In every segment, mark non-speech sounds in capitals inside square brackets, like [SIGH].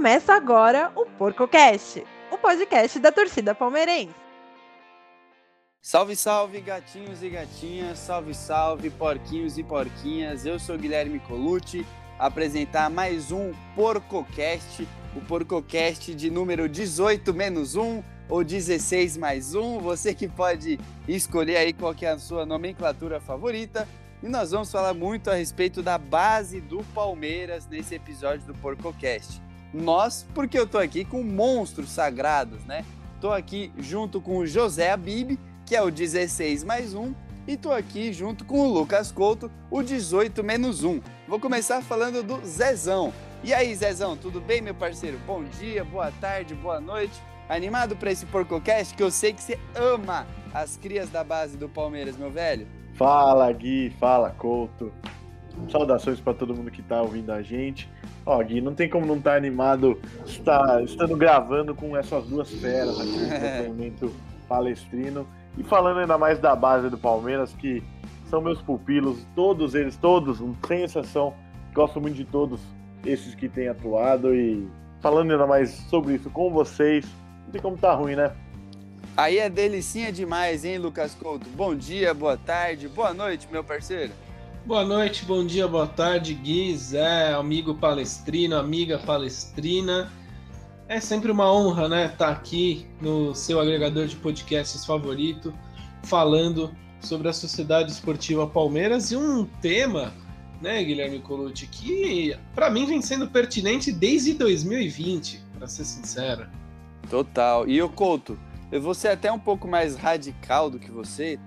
Começa agora o PorcoCast, o podcast da torcida palmeirense. Salve, salve, gatinhos e gatinhas, salve, salve, porquinhos e porquinhas. Eu sou Guilherme Colucci, apresentar mais um PorcoCast, o PorcoCast de número 18 menos 1 ou 16 mais 1. Você que pode escolher aí qual é a sua nomenclatura favorita. E nós vamos falar muito a respeito da base do Palmeiras nesse episódio do PorcoCast. Nós, porque eu tô aqui com monstros sagrados, né? Tô aqui junto com o José Abib, que é o 16 mais 1, e tô aqui junto com o Lucas Couto, o 18 menos 1. Vou começar falando do Zezão. E aí, Zezão, tudo bem, meu parceiro? Bom dia, boa tarde, boa noite. Animado para esse PorcoCast que eu sei que você ama as crias da base do Palmeiras, meu velho? Fala, Gui, fala, Couto. Saudações para todo mundo que tá ouvindo a gente. Ó, Gui, não tem como não estar tá animado estar, estando gravando com essas duas feras aqui no [LAUGHS] momento palestrino. E falando ainda mais da base do Palmeiras, que são meus pupilos, todos eles, todos, sem exceção, gosto muito de todos esses que têm atuado e falando ainda mais sobre isso com vocês, não tem como tá ruim, né? Aí é delicinha demais, hein, Lucas Couto? Bom dia, boa tarde, boa noite, meu parceiro. Boa noite, bom dia, boa tarde, Gui, Zé, amigo palestrino, amiga palestrina. É sempre uma honra, né, estar tá aqui no seu agregador de podcasts favorito, falando sobre a Sociedade Esportiva Palmeiras e um tema, né, Guilherme Colucci, que para mim vem sendo pertinente desde 2020, para ser sincero. Total. E o Couto, eu vou ser até um pouco mais radical do que você,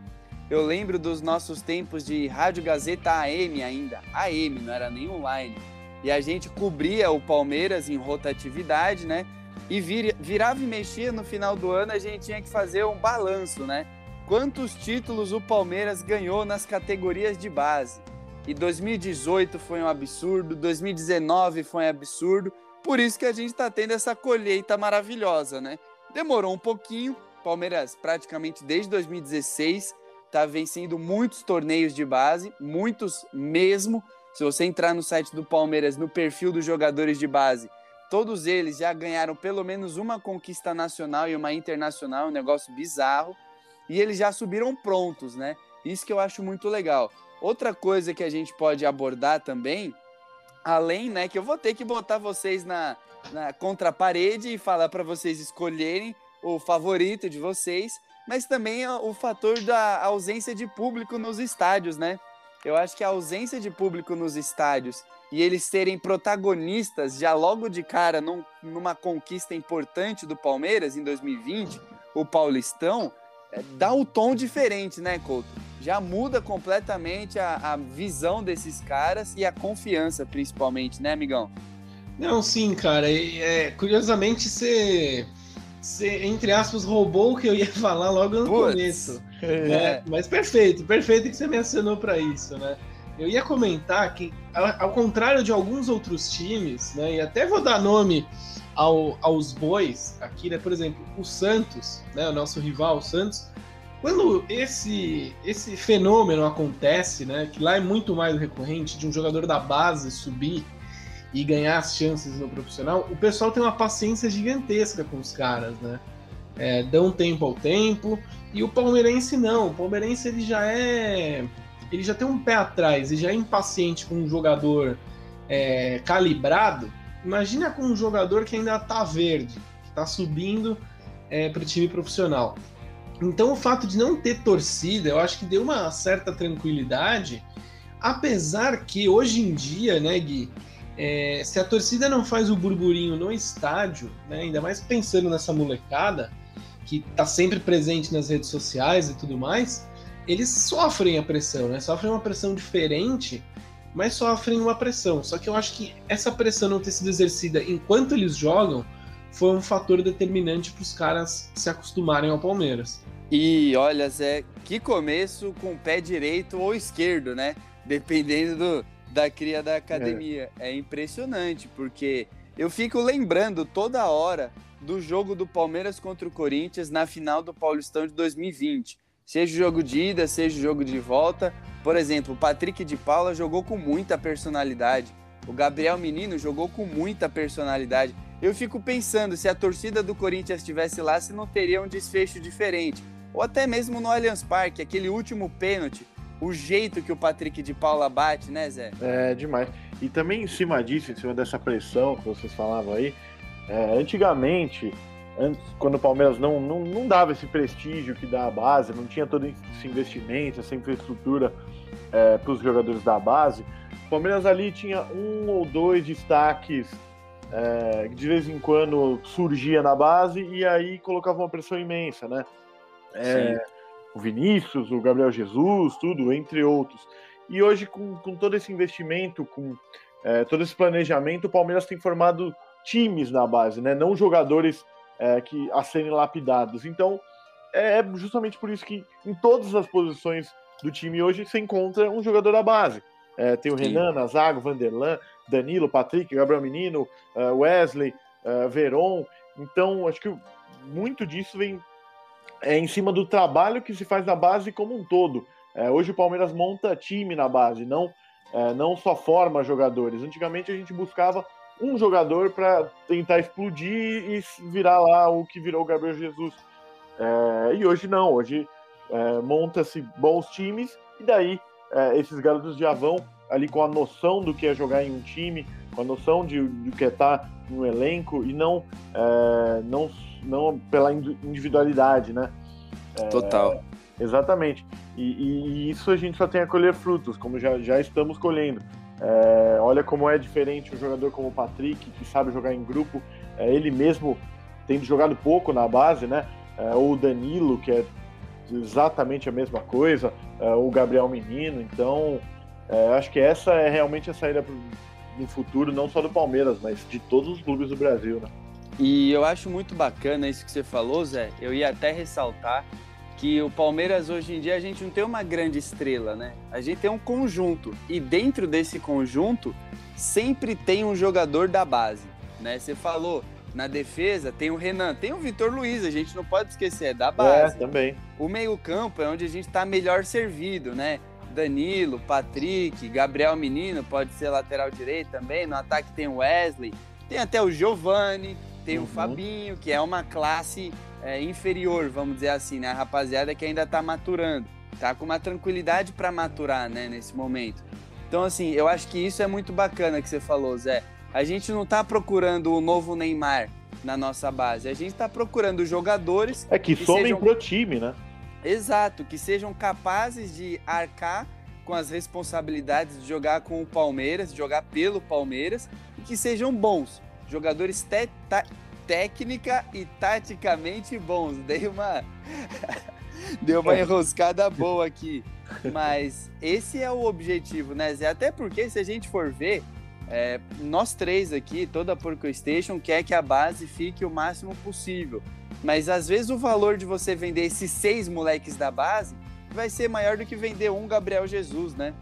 eu lembro dos nossos tempos de Rádio Gazeta AM ainda, AM, não era nem online. E a gente cobria o Palmeiras em rotatividade, né? E vir, virava e mexia no final do ano, a gente tinha que fazer um balanço, né? Quantos títulos o Palmeiras ganhou nas categorias de base? E 2018 foi um absurdo, 2019 foi um absurdo, por isso que a gente está tendo essa colheita maravilhosa, né? Demorou um pouquinho, Palmeiras praticamente desde 2016 está vencendo muitos torneios de base, muitos mesmo. Se você entrar no site do Palmeiras, no perfil dos jogadores de base, todos eles já ganharam pelo menos uma conquista nacional e uma internacional, um negócio bizarro. E eles já subiram prontos, né? Isso que eu acho muito legal. Outra coisa que a gente pode abordar também, além, né, que eu vou ter que botar vocês na, na contra a parede e falar para vocês escolherem o favorito de vocês, mas também o fator da ausência de público nos estádios, né? Eu acho que a ausência de público nos estádios e eles serem protagonistas já logo de cara num, numa conquista importante do Palmeiras em 2020, o Paulistão, é, dá um tom diferente, né, Couto? Já muda completamente a, a visão desses caras e a confiança, principalmente, né, amigão? Não, sim, cara. É, curiosamente, você. Cê você, entre aspas, roubou o que eu ia [LAUGHS] falar logo no Puts. começo. É. Né? Mas perfeito, perfeito que você mencionou para isso, né? Eu ia comentar que, ao contrário de alguns outros times, né, e até vou dar nome ao, aos bois aqui, né, por exemplo, o Santos, né, o nosso rival, o Santos, quando esse, esse fenômeno acontece, né, que lá é muito mais recorrente de um jogador da base subir e ganhar as chances no profissional, o pessoal tem uma paciência gigantesca com os caras, né? É, dão tempo ao tempo. E o palmeirense não. O palmeirense ele já é. Ele já tem um pé atrás e já é impaciente com um jogador é, calibrado. Imagina com um jogador que ainda tá verde, que tá subindo é, para o time profissional. Então o fato de não ter torcida, eu acho que deu uma certa tranquilidade, apesar que hoje em dia, né, Gui, é, se a torcida não faz o burburinho no estádio, né, ainda mais pensando nessa molecada que está sempre presente nas redes sociais e tudo mais, eles sofrem a pressão, né? Sofrem uma pressão diferente, mas sofrem uma pressão. Só que eu acho que essa pressão não ter sido exercida enquanto eles jogam foi um fator determinante para os caras se acostumarem ao Palmeiras. E olha, Zé, que começo com o pé direito ou esquerdo, né? Dependendo do, da cria da academia. É. é impressionante, porque eu fico lembrando toda hora do jogo do Palmeiras contra o Corinthians na final do Paulistão de 2020. Seja o jogo de ida, seja o jogo de volta. Por exemplo, o Patrick de Paula jogou com muita personalidade. O Gabriel Menino jogou com muita personalidade. eu fico pensando se a torcida do Corinthians estivesse lá, se não teria um desfecho diferente. Ou até mesmo no Allianz Parque, aquele último pênalti, o jeito que o Patrick de Paula bate, né, Zé? É, demais. E também em cima disso, em cima dessa pressão que vocês falavam aí, é, antigamente, antes, quando o Palmeiras não, não, não dava esse prestígio que dá a base, não tinha todo esse investimento, essa infraestrutura é, para os jogadores da base, o Palmeiras ali tinha um ou dois destaques é, de vez em quando surgia na base e aí colocava uma pressão imensa, né? É, o Vinícius, o Gabriel Jesus, tudo, entre outros. E hoje, com, com todo esse investimento, com é, todo esse planejamento, o Palmeiras tem formado times na base, né? Não jogadores é, que a serem lapidados. Então, é, é justamente por isso que em todas as posições do time hoje se encontra um jogador da base. É, tem o Sim. Renan, Nazago, Vanderlan, Danilo, Patrick, Gabriel Menino, uh, Wesley, uh, Veron. Então, acho que muito disso vem é, em cima do trabalho que se faz na base como um todo. É, hoje o Palmeiras monta time na base, não, é, não só forma jogadores. Antigamente a gente buscava um jogador para tentar explodir e virar lá o que virou o Gabriel Jesus. É, e hoje não, hoje é, monta-se bons times e daí é, esses garotos já vão ali com a noção do que é jogar em um time, com a noção de, de que é estar no elenco e não, é, não, não pela individualidade, né? É, Total. Exatamente. E, e, isso a gente só tem a colher frutos, como já, já estamos colhendo. É, olha como é diferente um jogador como o Patrick, que sabe jogar em grupo, é, ele mesmo tendo jogado pouco na base, né? É, ou o Danilo, que é exatamente a mesma coisa, é, o Gabriel Menino. Então, é, acho que essa é realmente a saída no futuro, não só do Palmeiras, mas de todos os clubes do Brasil, né? E eu acho muito bacana isso que você falou, Zé. Eu ia até ressaltar que o Palmeiras hoje em dia a gente não tem uma grande estrela, né? A gente tem um conjunto e dentro desse conjunto sempre tem um jogador da base, né? Você falou na defesa tem o Renan, tem o Vitor Luiz, a gente não pode esquecer, é da base. É, também. O meio-campo é onde a gente está melhor servido, né? Danilo, Patrick, Gabriel Menino, pode ser lateral direito também. No ataque tem o Wesley, tem até o Giovani, tem uhum. o Fabinho, que é uma classe é, inferior, vamos dizer assim, né? A rapaziada que ainda tá maturando, tá com uma tranquilidade para maturar, né, nesse momento. Então, assim, eu acho que isso é muito bacana que você falou, Zé. A gente não tá procurando o novo Neymar na nossa base, a gente tá procurando jogadores. É que, que somem sejam... pro time, né? Exato, que sejam capazes de arcar com as responsabilidades de jogar com o Palmeiras, de jogar pelo Palmeiras e que sejam bons, jogadores técnica e taticamente bons. [LAUGHS] Dei uma [LAUGHS] deu uma enroscada boa aqui, [LAUGHS] mas esse é o objetivo, né, Zé? Até porque se a gente for ver, é, nós três aqui, toda a Porco Station quer que a base fique o máximo possível. Mas às vezes o valor de você vender esses seis moleques da base vai ser maior do que vender um Gabriel Jesus, né?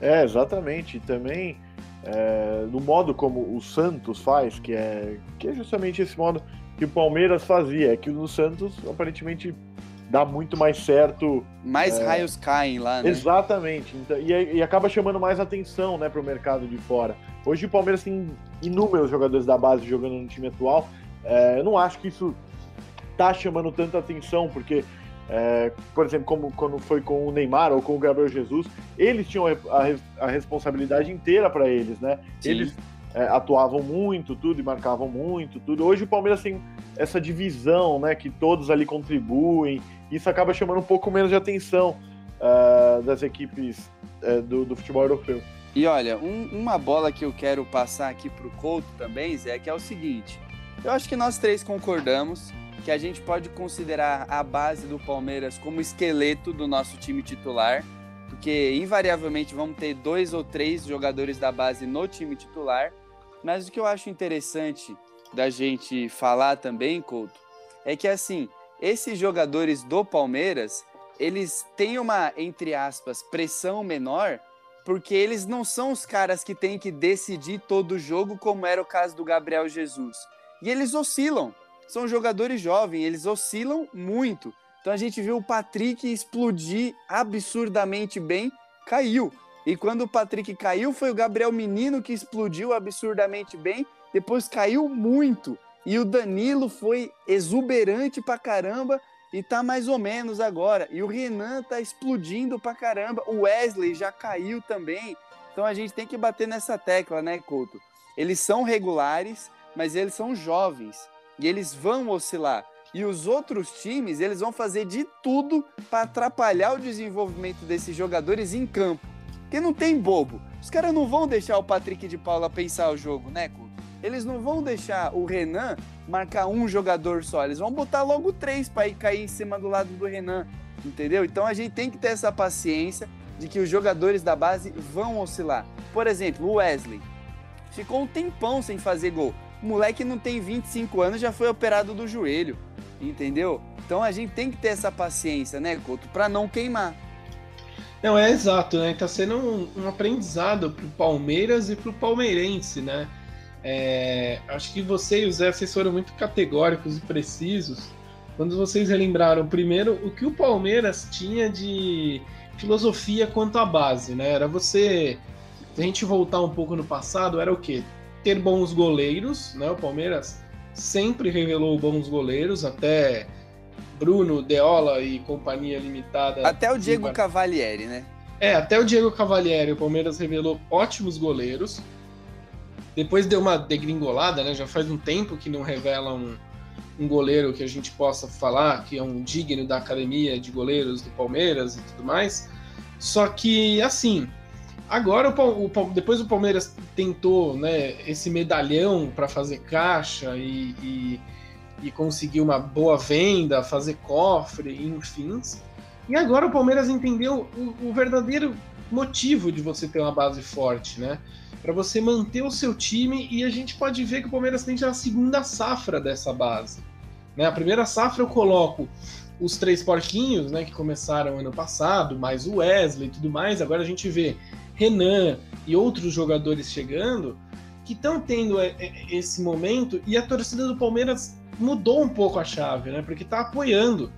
É, exatamente. E também é, no modo como o Santos faz, que é, que é justamente esse modo que o Palmeiras fazia, é que o Santos aparentemente dá muito mais certo. Mais é, raios caem lá, né? Exatamente. Então, e, e, acaba chamando mais atenção né, para o mercado de fora. Hoje o Palmeiras tem inúmeros jogadores da base jogando no time atual. É, eu não acho que isso tá chamando tanta atenção, porque, é, por exemplo, como quando foi com o Neymar ou com o Gabriel Jesus, eles tinham a, a responsabilidade inteira para eles, né? Sim. Eles é, atuavam muito, tudo, e marcavam muito, tudo. Hoje o Palmeiras tem essa divisão, né? Que todos ali contribuem. Isso acaba chamando um pouco menos de atenção uh, das equipes uh, do, do, futebol europeu. E olha, um, uma bola que eu quero passar aqui para o Couto também, Zé, que é o seguinte. Eu acho que nós três concordamos que a gente pode considerar a base do Palmeiras como esqueleto do nosso time titular, porque invariavelmente vamos ter dois ou três jogadores da base no time titular. Mas o que eu acho interessante da gente falar também, Couto, é que assim, esses jogadores do Palmeiras, eles têm uma, entre aspas, pressão menor, porque eles não são os caras que têm que decidir todo o jogo, como era o caso do Gabriel Jesus. E eles oscilam são jogadores jovens, eles oscilam muito. Então a gente viu o Patrick explodir absurdamente bem, caiu. E quando o Patrick caiu, foi o Gabriel Menino que explodiu absurdamente bem depois caiu muito. E o Danilo foi exuberante pra caramba e tá mais ou menos agora. E o Renan tá explodindo pra caramba. O Wesley já caiu também. Então a gente tem que bater nessa tecla, né, Couto? Eles são regulares, mas eles são jovens e eles vão oscilar. E os outros times, eles vão fazer de tudo para atrapalhar o desenvolvimento desses jogadores em campo. Porque não tem bobo. Os caras não vão deixar o Patrick de Paula pensar o jogo, né, Couto? Eles não vão deixar o Renan marcar um jogador só. Eles vão botar logo três para ir cair em cima do lado do Renan. Entendeu? Então a gente tem que ter essa paciência de que os jogadores da base vão oscilar. Por exemplo, o Wesley ficou um tempão sem fazer gol. O moleque não tem 25 anos, já foi operado do joelho, entendeu? Então a gente tem que ter essa paciência, né, Couto, para não queimar. Não, é exato, né? Tá sendo um, um aprendizado pro Palmeiras e pro palmeirense, né? É, acho que você e o Zé, vocês foram muito categóricos e precisos quando vocês relembraram, primeiro, o que o Palmeiras tinha de filosofia quanto à base, né? Era você. Se a gente voltar um pouco no passado, era o quê? Ter bons goleiros, né? O Palmeiras sempre revelou bons goleiros, até Bruno, Deola e companhia limitada. Até o Diego Cavalieri, né? É, até o Diego Cavalieri, o Palmeiras revelou ótimos goleiros. Depois deu uma degringolada, né? Já faz um tempo que não revela um, um goleiro que a gente possa falar que é um digno da academia de goleiros do Palmeiras e tudo mais. Só que, assim, agora o, o depois o Palmeiras tentou né, esse medalhão para fazer caixa e, e, e, conseguir uma boa venda, fazer cofre, enfim. E agora o Palmeiras entendeu o, o verdadeiro motivo de você ter uma base forte, né? para você manter o seu time e a gente pode ver que o Palmeiras tem já a segunda safra dessa base. Né? A primeira safra eu coloco os três porquinhos, né, que começaram ano passado, mais o Wesley e tudo mais. Agora a gente vê Renan e outros jogadores chegando que estão tendo é, é, esse momento e a torcida do Palmeiras mudou um pouco a chave, né? Porque está apoiando.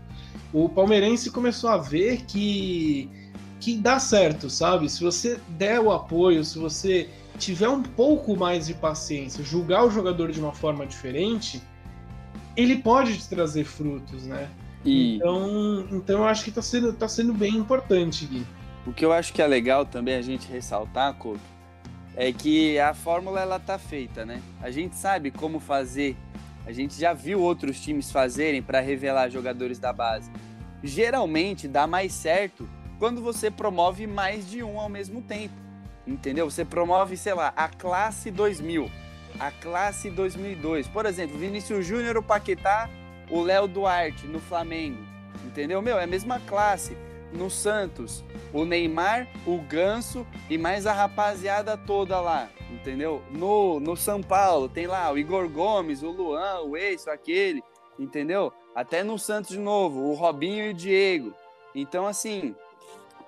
O palmeirense começou a ver que que dá certo, sabe? Se você der o apoio, se você tiver um pouco mais de paciência, julgar o jogador de uma forma diferente, ele pode te trazer frutos, né? E... Então, então eu acho que está sendo, tá sendo bem importante, Gui. O que eu acho que é legal também a gente ressaltar, Couto, é que a fórmula ela tá feita, né? A gente sabe como fazer. A gente já viu outros times fazerem para revelar jogadores da base. Geralmente dá mais certo quando você promove mais de um ao mesmo tempo. Entendeu? Você promove, sei lá, a classe 2000, a classe 2002. Por exemplo, Vinícius Júnior, o Paquetá, o Léo Duarte no Flamengo. Entendeu? Meu, é a mesma classe. No Santos, o Neymar, o Ganso e mais a rapaziada toda lá, entendeu? No, no São Paulo tem lá o Igor Gomes, o Luan, o Eisso, aquele, entendeu? Até no Santos de novo, o Robinho e o Diego. Então, assim,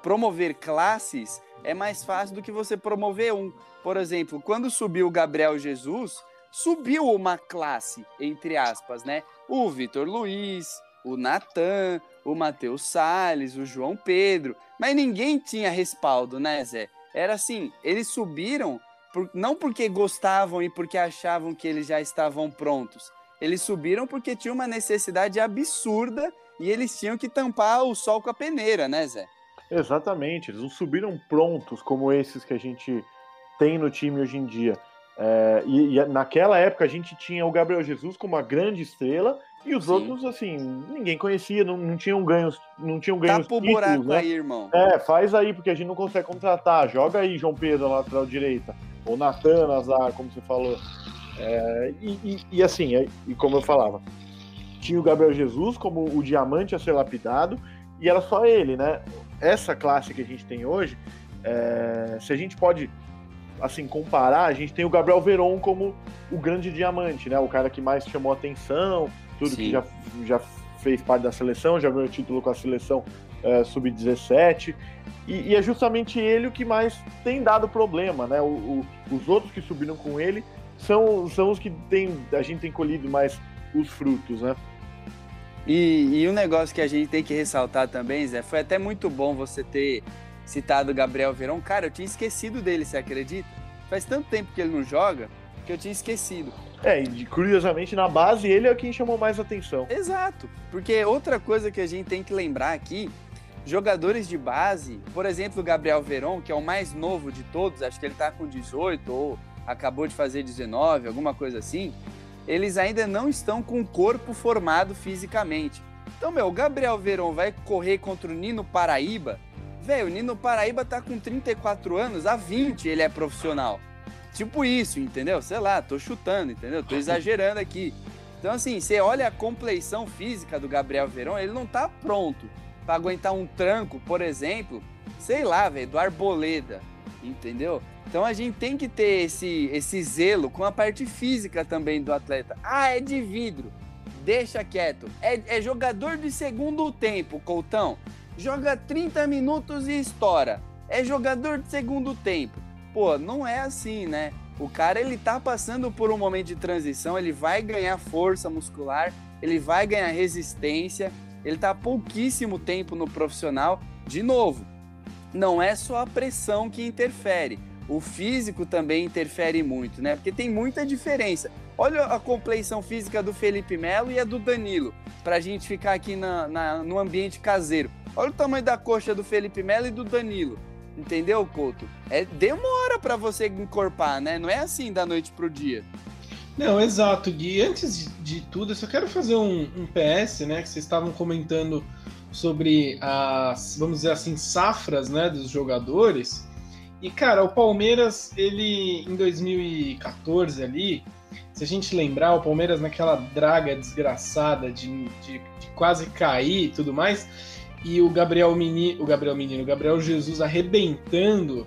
promover classes é mais fácil do que você promover um. Por exemplo, quando subiu o Gabriel Jesus, subiu uma classe, entre aspas, né? O Vitor Luiz, o Natan, o Matheus Salles, o João Pedro. Mas ninguém tinha respaldo, né, Zé? Era assim, eles subiram por, não porque gostavam e porque achavam que eles já estavam prontos. Eles subiram porque tinha uma necessidade absurda e eles tinham que tampar o sol com a peneira, né, Zé? Exatamente, eles não subiram prontos como esses que a gente tem no time hoje em dia. É, e, e, naquela época a gente tinha o Gabriel Jesus como uma grande estrela e os Sim. outros, assim, ninguém conhecia, não, não tinham ganhos, não tinham ganhos. Tá pro buraco né? aí, irmão. É, faz aí, porque a gente não consegue contratar. Joga aí, João Pedro, na lateral direita. Ou Natan, Azar, como você falou. É, e, e, e, assim, é, e como eu falava, tinha o Gabriel Jesus como o diamante a ser lapidado, e era só ele, né? essa classe que a gente tem hoje, é, se a gente pode assim comparar, a gente tem o Gabriel Veron como o grande diamante, né? O cara que mais chamou atenção, tudo Sim. que já, já fez parte da seleção, já ganhou título com a seleção é, sub-17. E, e, é justamente ele o que mais tem dado problema, né? O, o, os outros que subiram com ele são, são os que tem, a gente tem colhido mais os frutos, né? E, e um negócio que a gente tem que ressaltar também, Zé, foi até muito bom você ter citado o Gabriel Verão. Cara, eu tinha esquecido dele, você acredita? Faz tanto tempo que ele não joga. que eu tinha esquecido. É, e curiosamente na base ele é quem chamou mais atenção. Exato, porque outra coisa que a gente tem que lembrar aqui, jogadores de base, por exemplo, o Gabriel Veron, que é o mais novo de todos, acho que ele tá com 18 ou acabou de fazer 19, alguma coisa assim, eles ainda não estão com o corpo formado fisicamente. Então, meu, o Gabriel Veron vai correr contra o Nino Paraíba. Velho, o Nino Paraíba tá com 34 anos, há 20 ele é profissional. Tipo isso, entendeu? Sei lá, tô chutando, entendeu? Tô [LAUGHS] exagerando aqui. Então, assim, você olha a compleição física do Gabriel Verão, ele não tá pronto para aguentar um tranco, por exemplo, sei lá, velho, do Arboleda, entendeu? Então a gente tem que ter esse, esse zelo com a parte física também do atleta. Ah, é de vidro. Deixa quieto. É, é jogador de segundo tempo, Coutão. Joga 30 minutos e estoura. É jogador de segundo tempo pô, não é assim, né? O cara ele tá passando por um momento de transição, ele vai ganhar força muscular, ele vai ganhar resistência, ele tá pouquíssimo tempo no profissional. De novo, não é só a pressão que interfere, o físico também interfere muito, né? Porque tem muita diferença. Olha a compleição física do Felipe Melo e a do Danilo, pra gente ficar aqui na, na, no ambiente caseiro. Olha o tamanho da coxa do Felipe Melo e do Danilo. Entendeu, Couto? É, demora para você encorpar, né? Não é assim da noite pro dia. Não, exato, Gui. Antes de, tudo, eu só quero fazer um, um, PS, né? Que vocês estavam comentando sobre as, vamos dizer assim, safras, né, dos jogadores. E, cara, o Palmeiras, ele, em 2014 ali, se a gente lembrar, o Palmeiras naquela draga desgraçada de, de, de quase cair e tudo mais, e o Gabriel Menino, o Gabriel Menino, o Gabriel Jesus arrebentando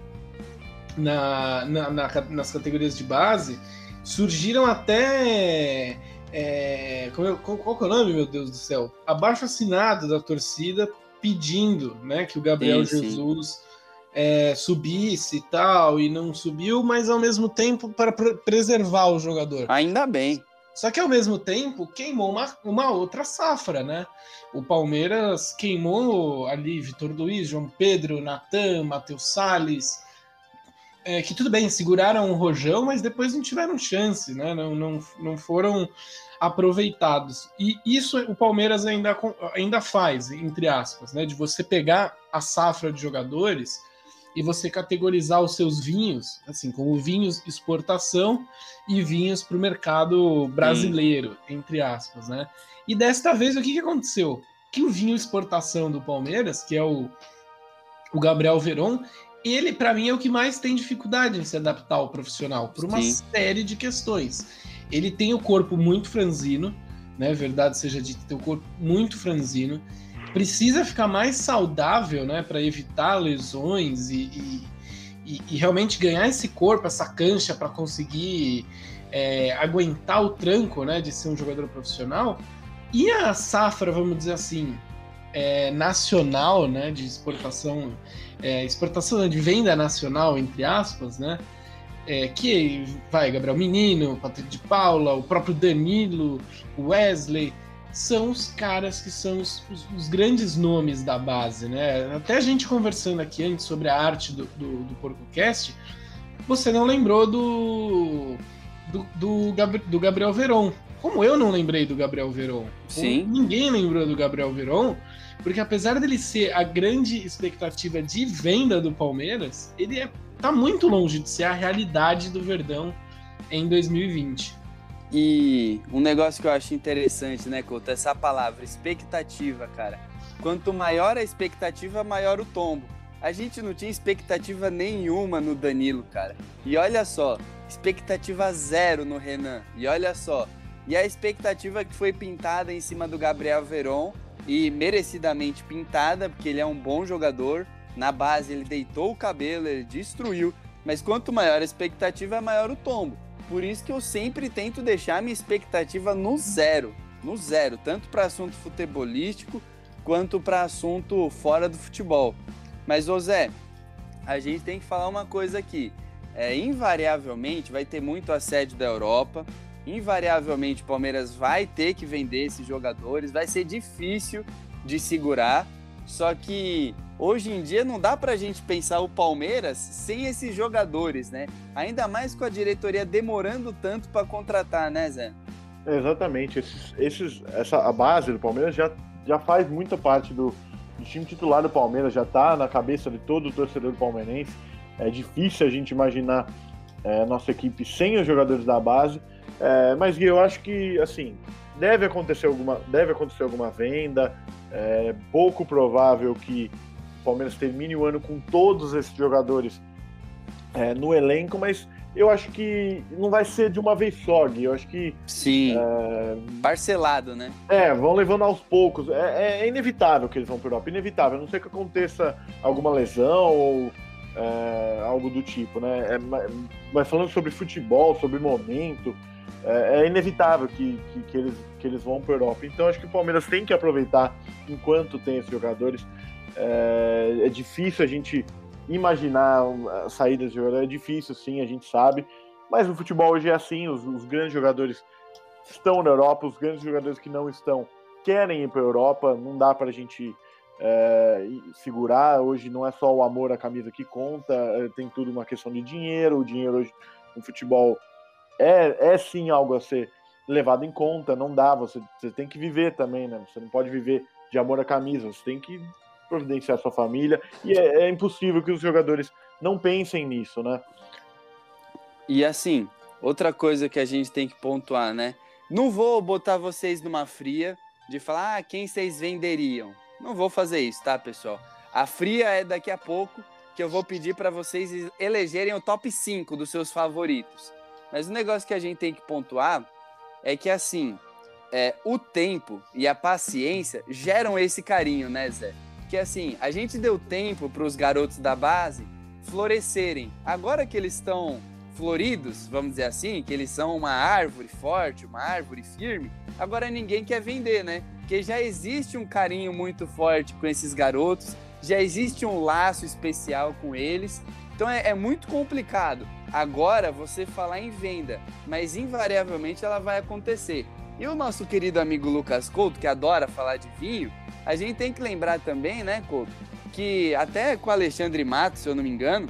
na, na, na, nas categorias de base, surgiram até. É, qual, qual, é o nome, meu Deus do céu? Abaixo assinado da torcida pedindo né, que o Gabriel sim, Jesus sim. É, subisse e tal, e não subiu, mas ao mesmo tempo para preservar o jogador. Ainda bem. Só que ao mesmo tempo queimou uma, uma outra safra, né? O Palmeiras queimou ali Vitor Luiz, João Pedro, Natan, Matheus Salles, é, que tudo bem, seguraram o rojão, mas depois não tiveram chance, né? Não, não, não foram aproveitados. E isso o Palmeiras ainda, ainda faz, entre aspas, né? De você pegar a safra de jogadores e você categorizar os seus vinhos, assim, como vinhos exportação e vinhos para o mercado brasileiro, Sim. entre aspas, né? E desta vez o que, que aconteceu? Que o vinho exportação do Palmeiras, que é o, o Gabriel Veron, ele para mim é o que mais tem dificuldade em se adaptar ao profissional, por uma Sim. série de questões. Ele tem o corpo muito franzino, né? Verdade seja dito, tem o corpo muito franzino precisa ficar mais saudável, né, para evitar lesões e, e, e, realmente ganhar esse corpo, essa cancha para conseguir é, aguentar o tranco, né, de ser um jogador profissional. E a safra, vamos dizer assim, é, nacional, né, de exportação, é, exportação de venda nacional, entre aspas, né, é, que vai Gabriel Menino, Patrick de Paula, o próprio Danilo, Wesley, são os caras que são os, os, os, grandes nomes da base, né? Até a gente conversando aqui antes sobre a arte do, do, do PorcoCast, você não lembrou do, do, do, do Gabriel Veron. Como eu não lembrei do Gabriel Veron. Sim. Ninguém lembrou do Gabriel Veron, porque apesar dele ser a grande expectativa de venda do Palmeiras, ele é, tá muito longe de ser a realidade do Verdão em 2020. E um negócio que eu acho interessante, né, Couto, essa palavra, expectativa, cara. Quanto maior a expectativa, maior o tombo. A gente não tinha expectativa nenhuma no Danilo, cara. E olha só, expectativa zero no Renan. E olha só, e a expectativa que foi pintada em cima do Gabriel Veron, e merecidamente pintada, porque ele é um bom jogador. Na base ele deitou o cabelo, ele destruiu. Mas quanto maior a expectativa, maior o tombo. Por isso que eu sempre tento deixar minha expectativa no zero. No zero, tanto para assunto futebolístico quanto para assunto fora do futebol. Mas, ô Zé, a gente tem que falar uma coisa aqui. É, invariavelmente vai ter muito assédio da Europa. Invariavelmente o Palmeiras vai ter que vender esses jogadores. Vai ser difícil de segurar. Só que hoje em dia não dá pra gente pensar o Palmeiras sem esses jogadores, né? Ainda mais com a diretoria demorando tanto para contratar, né, Zé? Exatamente. Esses, esses, essa, a base do Palmeiras já, já faz muita parte do, do time titular do Palmeiras, já tá na cabeça de todo o torcedor palmeirense. É difícil a gente imaginar é, nossa equipe sem os jogadores da base. É, mas eu acho que assim deve acontecer alguma, deve acontecer alguma venda. É pouco provável que Palmeiras termine o ano com todos esses jogadores é, no elenco, mas eu acho que não vai ser de uma vez só, Gui. Eu acho que. Sim. É... Parcelado, né? É, vão levando aos poucos. É, é inevitável que eles vão para Europa. Inevitável. A não sei que aconteça alguma lesão ou é, algo do tipo, né? É, mas falando sobre futebol, sobre momento, é, é inevitável que, que, que, eles, que eles vão para Europa. Então acho que o Palmeiras tem que aproveitar enquanto tem esses jogadores. É, é difícil a gente imaginar a saída de jogador, é difícil, sim, a gente sabe. Mas o futebol hoje é assim, os, os grandes jogadores estão na Europa, os grandes jogadores que não estão querem ir para a Europa, não dá para a gente é, segurar. Hoje não é só o amor à camisa que conta, é, tem tudo uma questão de dinheiro. O dinheiro hoje no futebol é, é sim algo a ser levado em conta. Não dá, você, você tem que viver também, né? Você não pode viver de amor à camisa, você tem que providenciar sua família. E é, é impossível que os jogadores não pensem nisso, né? E assim, outra coisa que a gente tem que pontuar, né? Não vou botar vocês numa fria de falar ah, quem vocês venderiam. Não vou fazer isso, tá, pessoal? A fria é daqui a pouco que eu vou pedir para vocês elegerem o top 5 dos seus favoritos. Mas o negócio que a gente tem que pontuar é que assim, é, o tempo e a paciência geram esse carinho, né, Zé? Que assim, a gente deu tempo para os garotos da base florescerem. Agora que eles estão floridos, vamos dizer assim, que eles são uma árvore forte, uma árvore firme, agora ninguém quer vender, né? Porque já existe um carinho muito forte com esses garotos, já existe um laço especial com eles. Então é, é muito complicado agora você falar em venda, mas invariavelmente ela vai acontecer. E o nosso querido amigo Lucas Couto, que adora falar de vinho, a gente tem que lembrar também, né, Couto, que até com o Alexandre Matos, se eu não me engano,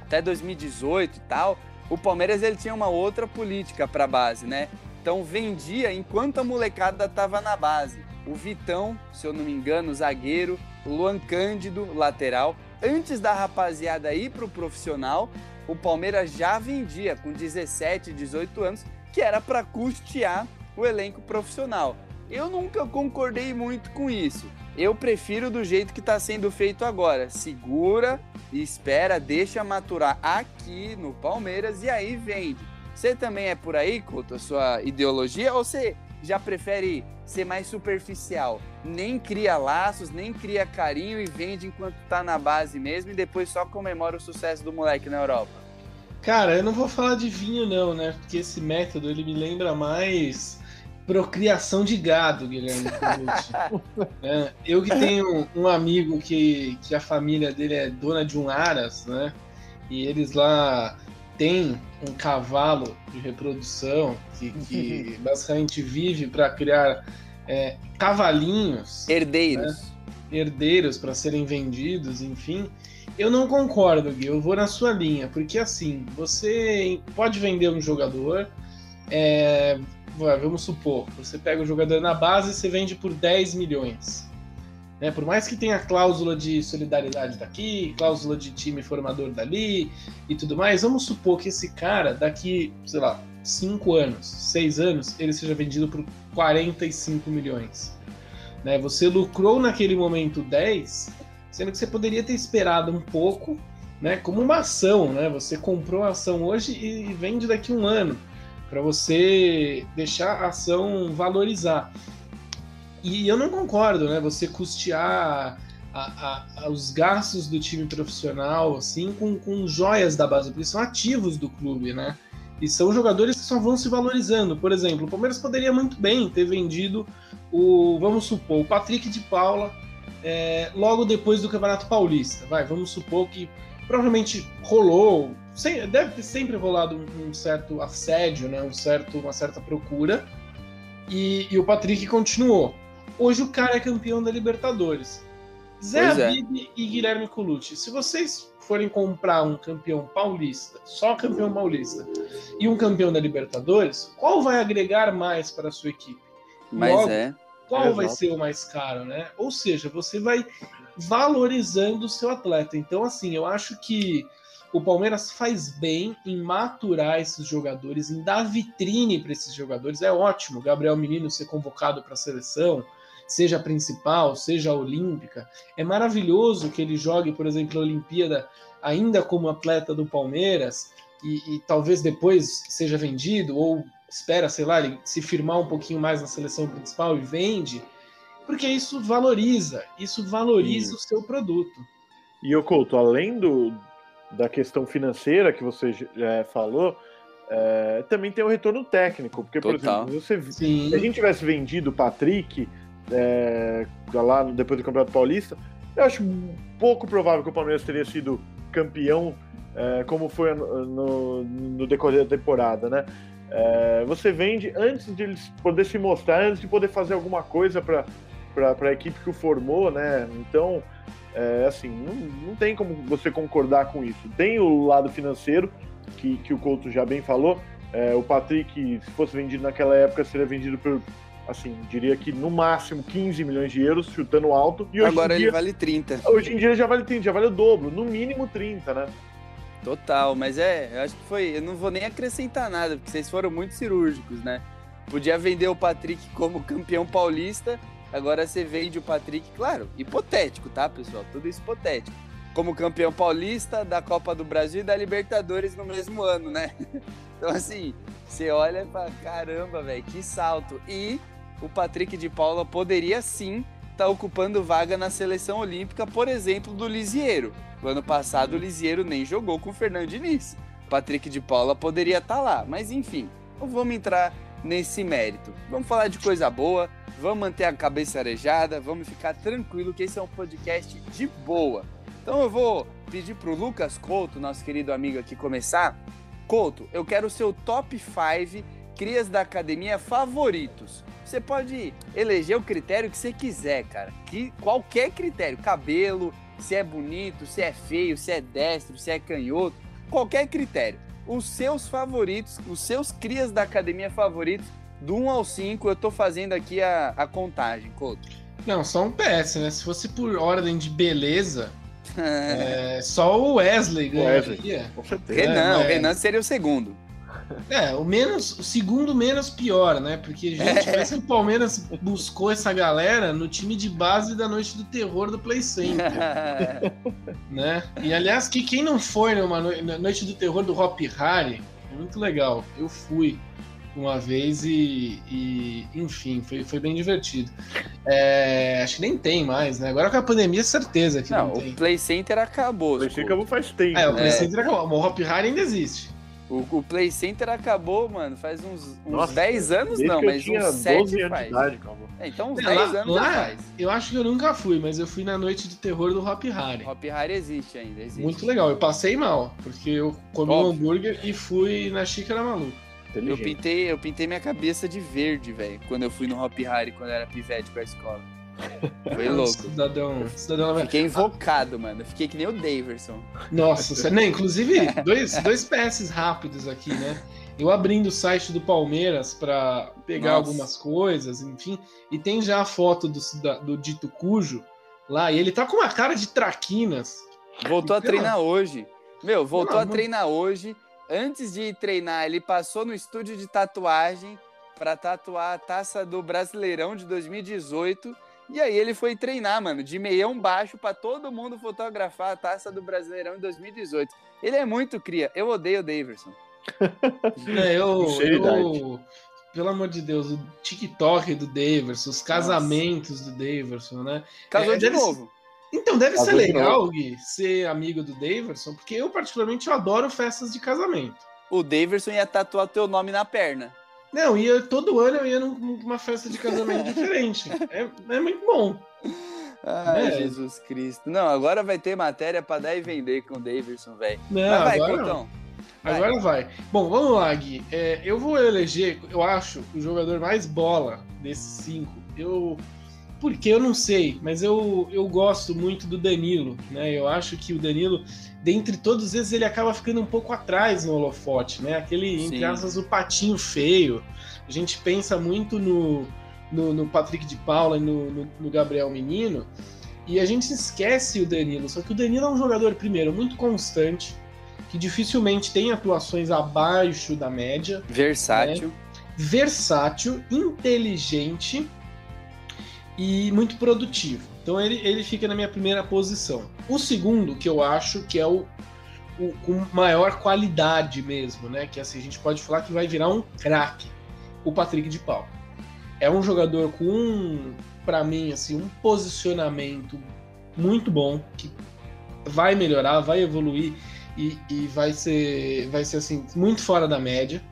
até 2018 e tal, o Palmeiras ele tinha uma outra política para a base, né? Então vendia enquanto a molecada estava na base. O Vitão, se eu não me engano, zagueiro, Luan Cândido, lateral. Antes da rapaziada ir para o profissional, o Palmeiras já vendia com 17, 18 anos, que era para custear o elenco profissional. Eu nunca concordei muito com isso. Eu prefiro do jeito que está sendo feito agora. Segura, espera, deixa maturar aqui no Palmeiras e aí vende. Você também é por aí, Couto, a sua ideologia? Ou você já prefere ser mais superficial? Nem cria laços, nem cria carinho e vende enquanto tá na base mesmo e depois só comemora o sucesso do moleque na Europa? Cara, eu não vou falar de vinho não, né? Porque esse método ele me lembra mais procriação de gado, Guilherme. [LAUGHS] é, eu que tenho um amigo que, que a família dele é dona de um aras, né? E eles lá têm um cavalo de reprodução que, que basicamente vive para criar é, cavalinhos. Herdeiros. Né? Herdeiros para serem vendidos, enfim. Eu não concordo, Gui. Eu vou na sua linha, porque assim, você pode vender um jogador, é, vamos supor, você pega o jogador na base e você vende por 10 milhões. Né? Por mais que tenha cláusula de solidariedade daqui, cláusula de time formador dali e tudo mais, vamos supor que esse cara, daqui, sei lá, 5 anos, 6 anos, ele seja vendido por 45 milhões. Né? Você lucrou naquele momento 10, sendo que você poderia ter esperado um pouco, né? como uma ação. Né? Você comprou a ação hoje e vende daqui um ano para você deixar a ação valorizar. E eu não concordo, né? Você custear a, a, os gastos do time profissional assim com, com joias da base, porque são ativos do clube, né? E são jogadores que só vão se valorizando. Por exemplo, o Palmeiras poderia muito bem ter vendido o, vamos supor, o Patrick de Paula é, logo depois do Campeonato Paulista. Vai, vamos supor que provavelmente rolou sem, deve ter sempre rolado um, um, certo assédio, né? um certo, uma certa procura. E, e, o Patrick continuou. Hoje o cara é campeão da Libertadores. Zé Abib e Guilherme Colucci, se vocês forem comprar um campeão paulista, só campeão paulista, e um campeão da Libertadores, qual vai agregar mais para a sua equipe? Mas Logo, é. Qual é vai ser o mais caro, né? Ou seja, você vai valorizando o seu atleta. Então, assim, eu acho que o Palmeiras faz bem em maturar esses jogadores, em dar vitrine para esses jogadores. É ótimo Gabriel Menino ser convocado para a seleção, seja a principal, seja olímpica. É maravilhoso que ele jogue, por exemplo, a Olimpíada ainda como atleta do Palmeiras e, e talvez depois seja vendido ou espera, sei lá, ele se firmar um pouquinho mais na seleção principal e vende, porque isso valoriza, isso valoriza o seu produto. E o Couto, além do, da questão financeira que você já falou, é, também tem o retorno técnico. Porque, Total. por exemplo, você, se a gente tivesse vendido o Patrick é, lá depois do Campeonato Paulista, eu acho pouco provável que o Palmeiras teria sido campeão é, como foi no, no, decorrer da temporada, né? É, você vende antes de eles poder se mostrar, antes de poder fazer alguma coisa para a equipe que o formou, né? Então, é, assim, não, não tem como você concordar com isso. Tem o lado financeiro, que, que o Couto já bem falou. É, o Patrick, se fosse vendido naquela época, seria vendido por, assim, diria que no máximo 15 milhões de euros, chutando alto. E Agora ele dia, vale 30. Hoje em dia ele já vale 30, já vale o dobro, no mínimo 30, né? Total, mas é, eu acho que foi. Eu não vou nem acrescentar nada, porque vocês foram muito cirúrgicos, né? Podia vender o Patrick como campeão paulista Agora você vende o Patrick, claro, hipotético, tá, pessoal? Tudo isso hipotético. Como campeão paulista da Copa do Brasil e da Libertadores no mesmo ano, né? [LAUGHS] Então, assim, você olha e fala: caramba, velho, que salto. E o Patrick de Paula poderia sim estar tá ocupando vaga na seleção olímpica, por exemplo, do Lisieiro. O ano passado o Lisieiro nem jogou com o Fernando Diniz. Patrick de Paula poderia estar tá lá, mas enfim, não vamos entrar nesse mérito. Vamos falar de coisa boa vamos manter a cabeça arejada, vamos ficar tranquilo que esse é um podcast de boa. Então eu vou pedir pro Lucas Couto, nosso querido amigo aqui, começar. Couto, eu quero o seu top 5 crias da academia favoritos. Você pode eleger o critério que você quiser, cara. Que, qualquer critério, cabelo, se é bonito, se é feio, se é destro, se é canhoto, qualquer critério. Os seus favoritos, os seus crias da academia favoritos do 1 ao 5, eu tô fazendo aqui a, a contagem, Couto. Não, só um PS, né? Se fosse por ordem de beleza, [LAUGHS] é, só o Wesley ganharia. Renan, é, o Renan seria o segundo. É, o menos, o segundo menos pior, né? Porque, gente, é. o Palmeiras buscou essa galera no time de base da Noite do Terror do Play Center. [LAUGHS] né? E aliás, que quem não foi numa Noite do Terror do Hop Harry, muito legal. Eu fui uma vez e, e enfim, foi, foi bem divertido. É, acho que nem tem mais, né? Agora com a pandemia, certeza que não, não tem. o Play Center acabou. O Play Center acabou faz tempo. É, o Play é. Center acabou. O Hop Hard ainda existe. O, o, Play Center acabou, mano, faz uns, uns Nossa, 10 anos não, mas uns 7 faz. Idade, é, então uns é, 10 lá, anos lá, faz. Eu acho que eu nunca fui, mas eu fui na noite de terror do Hop Harry. Hop Harry existe ainda, existe. Muito legal, eu passei mal, porque eu comi Óbvio. um hambúrguer e fui na xícara maluca. Eu pintei, eu pintei minha cabeça de verde, velho, quando eu fui no Hop Harry, quando eu era pivete pra escola. Foi louco. Cidadão, cidadão... Fiquei invocado, mano. Fiquei que nem o Daverson. Nossa, você... nem, inclusive, dois, dois PS rápidos aqui, né? Eu abrindo o site do Palmeiras para pegar Nossa. algumas coisas, enfim, e tem já a foto do, do dito cujo lá, e ele tá com uma cara de traquinas. Voltou a treinar hoje. Meu, voltou não, a treinar hoje antes de treinar, ele passou no estúdio de tatuagem para tatuar a taça do Brasileirão de 2018. E aí ele foi treinar, mano, de meião baixo para todo mundo fotografar a taça do Brasileirão de 2018. Ele é muito cria. Eu odeio o Daverson. [LAUGHS] É, eu, eu, pelo amor de Deus, o TikTok do Daverson, os casamentos Nossa. do Daverson, né? Casou é, de novo. Então, deve ser legal, Gui, ser amigo do Daverson, porque eu, particularmente, eu adoro festas de casamento. O Daverson ia tatuar teu nome na perna. Não, ia, todo ano eu ia numa festa de casamento diferente. É, é muito bom. Ai, é. Jesus Cristo. Não, agora vai ter matéria para dar e vender com o Daverson, velho. Não, vai, agora Contão. Vai. Agora vai. Bom, vamos lá, Gui. É, eu vou eleger, eu acho, o jogador mais bola desses cinco. Eu Porque eu não sei, mas eu, eu gosto muito do Danilo, né? Eu acho que o Danilo, dentre todos eles, ele acaba ficando um pouco atrás no holofote, né? Aquele, Sim. entre aspas, o patinho feio. A gente pensa muito no, no, no Patrick de Paula e no, no, no, Gabriel Menino, e a gente esquece o Danilo. Só que o Danilo é um jogador, primeiro, muito constante, que dificilmente tem atuações abaixo da média. Versátil. Né? Versátil, inteligente e muito produtivo. Então ele, ele fica na minha primeira posição. O segundo, que eu acho que é o, o com maior qualidade mesmo, né? Que assim, a gente pode falar que vai virar um craque, o Patrick de Paulo. É um jogador com, para mim, assim, um posicionamento muito bom, que vai melhorar, vai evoluir e, e vai ser, vai ser assim, muito fora da média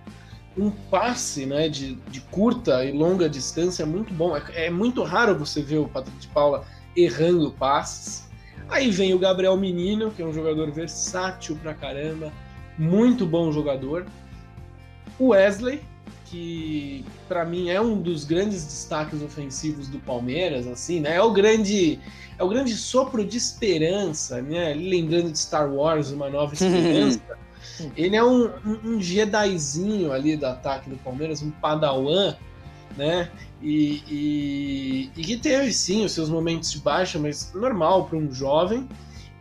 um passe né, de, de curta e longa distância muito bom. É, é, muito raro você ver o Patrick de Paula errando passes. Aí vem o Gabriel Menino, que é um jogador versátil pra caramba, muito bom jogador. O Wesley, que para mim é um dos grandes destaques ofensivos do Palmeiras, assim, né? É o grande é o grande sopro de esperança, né? Lembrando de Star Wars, uma nova [LAUGHS] esperança. Ele é um, um, um Jedizinho ali do ataque do Palmeiras, um padawan, né? E, e, e, que teve sim os seus momentos de baixa, mas normal para um jovem.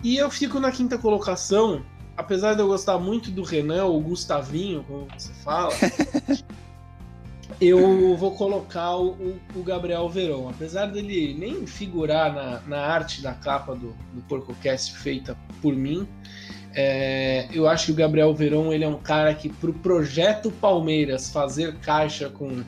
E eu fico na quinta colocação, apesar de eu gostar muito do Renan, ou Gustavinho, como você fala, [LAUGHS] eu vou colocar o, o, Gabriel Verão. Apesar dele nem figurar na, na arte da capa do, do PorcoCast feita por mim, é, eu acho que o Gabriel Verão ele é um cara que, para o projeto Palmeiras fazer caixa com,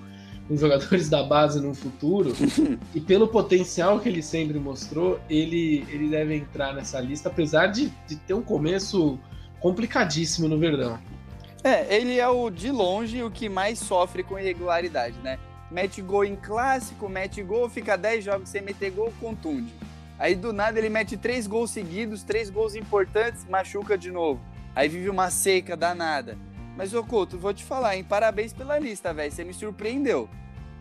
com jogadores da base no futuro, [LAUGHS] e pelo potencial que ele sempre mostrou, ele, ele deve entrar nessa lista, apesar de, de ter um começo complicadíssimo no Verdão. É, ele é o de longe o que mais sofre com irregularidade, né? Mete gol em clássico, mete gol, fica 10 jogos sem meter gol, contunde. Aí do nada ele mete três gols seguidos, três gols importantes, machuca de novo. Aí vive uma seca danada. Mas, ô Couto, vou te falar, hein? Parabéns pela lista, velho. Você me surpreendeu.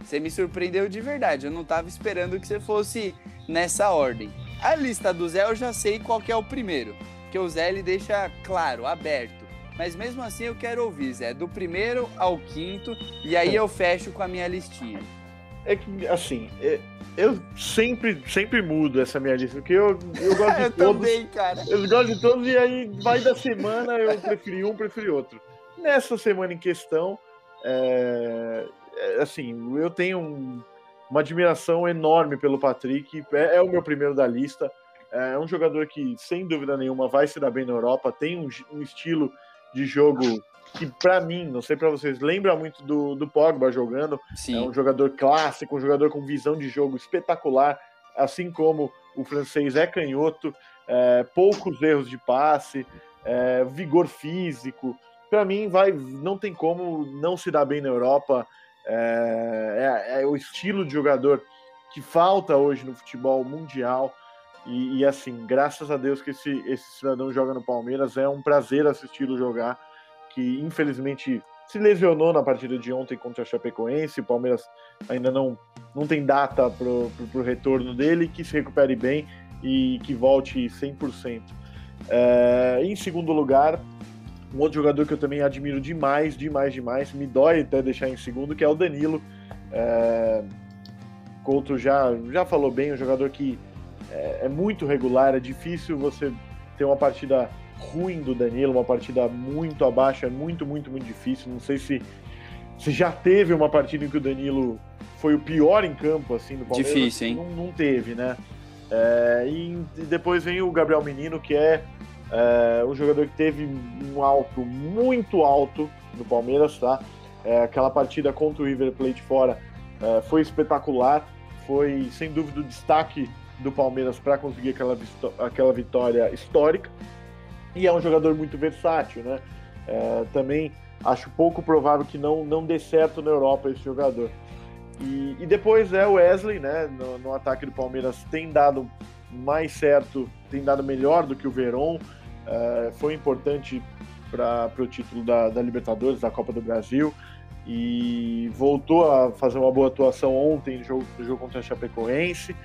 Você me surpreendeu de verdade. Eu não tava esperando que você fosse nessa ordem. A lista do Zé eu já sei qual é o primeiro. Que o Zé ele deixa claro, aberto. Mas mesmo assim eu quero ouvir, Zé, do primeiro ao quinto, e aí eu fecho com a minha listinha. É que, assim, é, eu sempre, sempre mudo essa minha lista, porque eu, eu gosto [LAUGHS] de eu todos. Também, cara. Eu gosto de todos e aí vai da semana, eu preferi um, preferi outro. Nessa semana em questão, é, é, assim, eu tenho um, uma admiração enorme pelo Patrick, é, é, o meu primeiro da lista. É um jogador que, sem dúvida nenhuma, vai se dar bem na Europa, tem um, um estilo de jogo que para mim, não sei para vocês, lembra muito do, do Pogba jogando. Sim. É um jogador clássico, um jogador com visão de jogo espetacular, assim como o francês é canhoto, é, poucos erros de passe, é, vigor físico. Para mim, vai, não tem como não se dar bem na Europa. É, é, é o estilo de jogador que falta hoje no futebol mundial. E, e, assim, graças a Deus que esse, esse cidadão joga no Palmeiras, é um prazer assisti-lo jogar que infelizmente se lesionou na partida de ontem contra a Chapecoense. O Palmeiras ainda não, não tem data para o retorno dele, que se recupere bem e que volte 100%. É, em segundo lugar, um outro jogador que eu também admiro demais, demais, demais, me dói até deixar em segundo, que é o Danilo. É, Couto já, já falou bem, um jogador que é, é muito regular, é difícil você ter uma partida ruim do Danilo, uma partida muito abaixo, é muito, muito, muito difícil. Não sei se, se já teve uma partida em que o Danilo foi o pior em campo, assim, no Palmeiras. Difícil, hein? Não, não teve, né? É, e, e, depois vem o Gabriel Menino, que é, é, um jogador que teve um alto, muito alto no Palmeiras, tá? É, aquela partida contra o River Plate fora é, foi espetacular, foi sem dúvida o destaque do Palmeiras para conseguir aquela, aquela vitória histórica e é um jogador muito versátil, né? É, também acho pouco provável que não, não dê certo na Europa esse jogador. E, e depois é o Wesley, né? No, no, ataque do Palmeiras tem dado mais certo, tem dado melhor do que o Veron. É, foi importante para o título da, da Libertadores, da Copa do Brasil e voltou a fazer uma boa atuação ontem no jogo, no jogo contra a Chapecoense.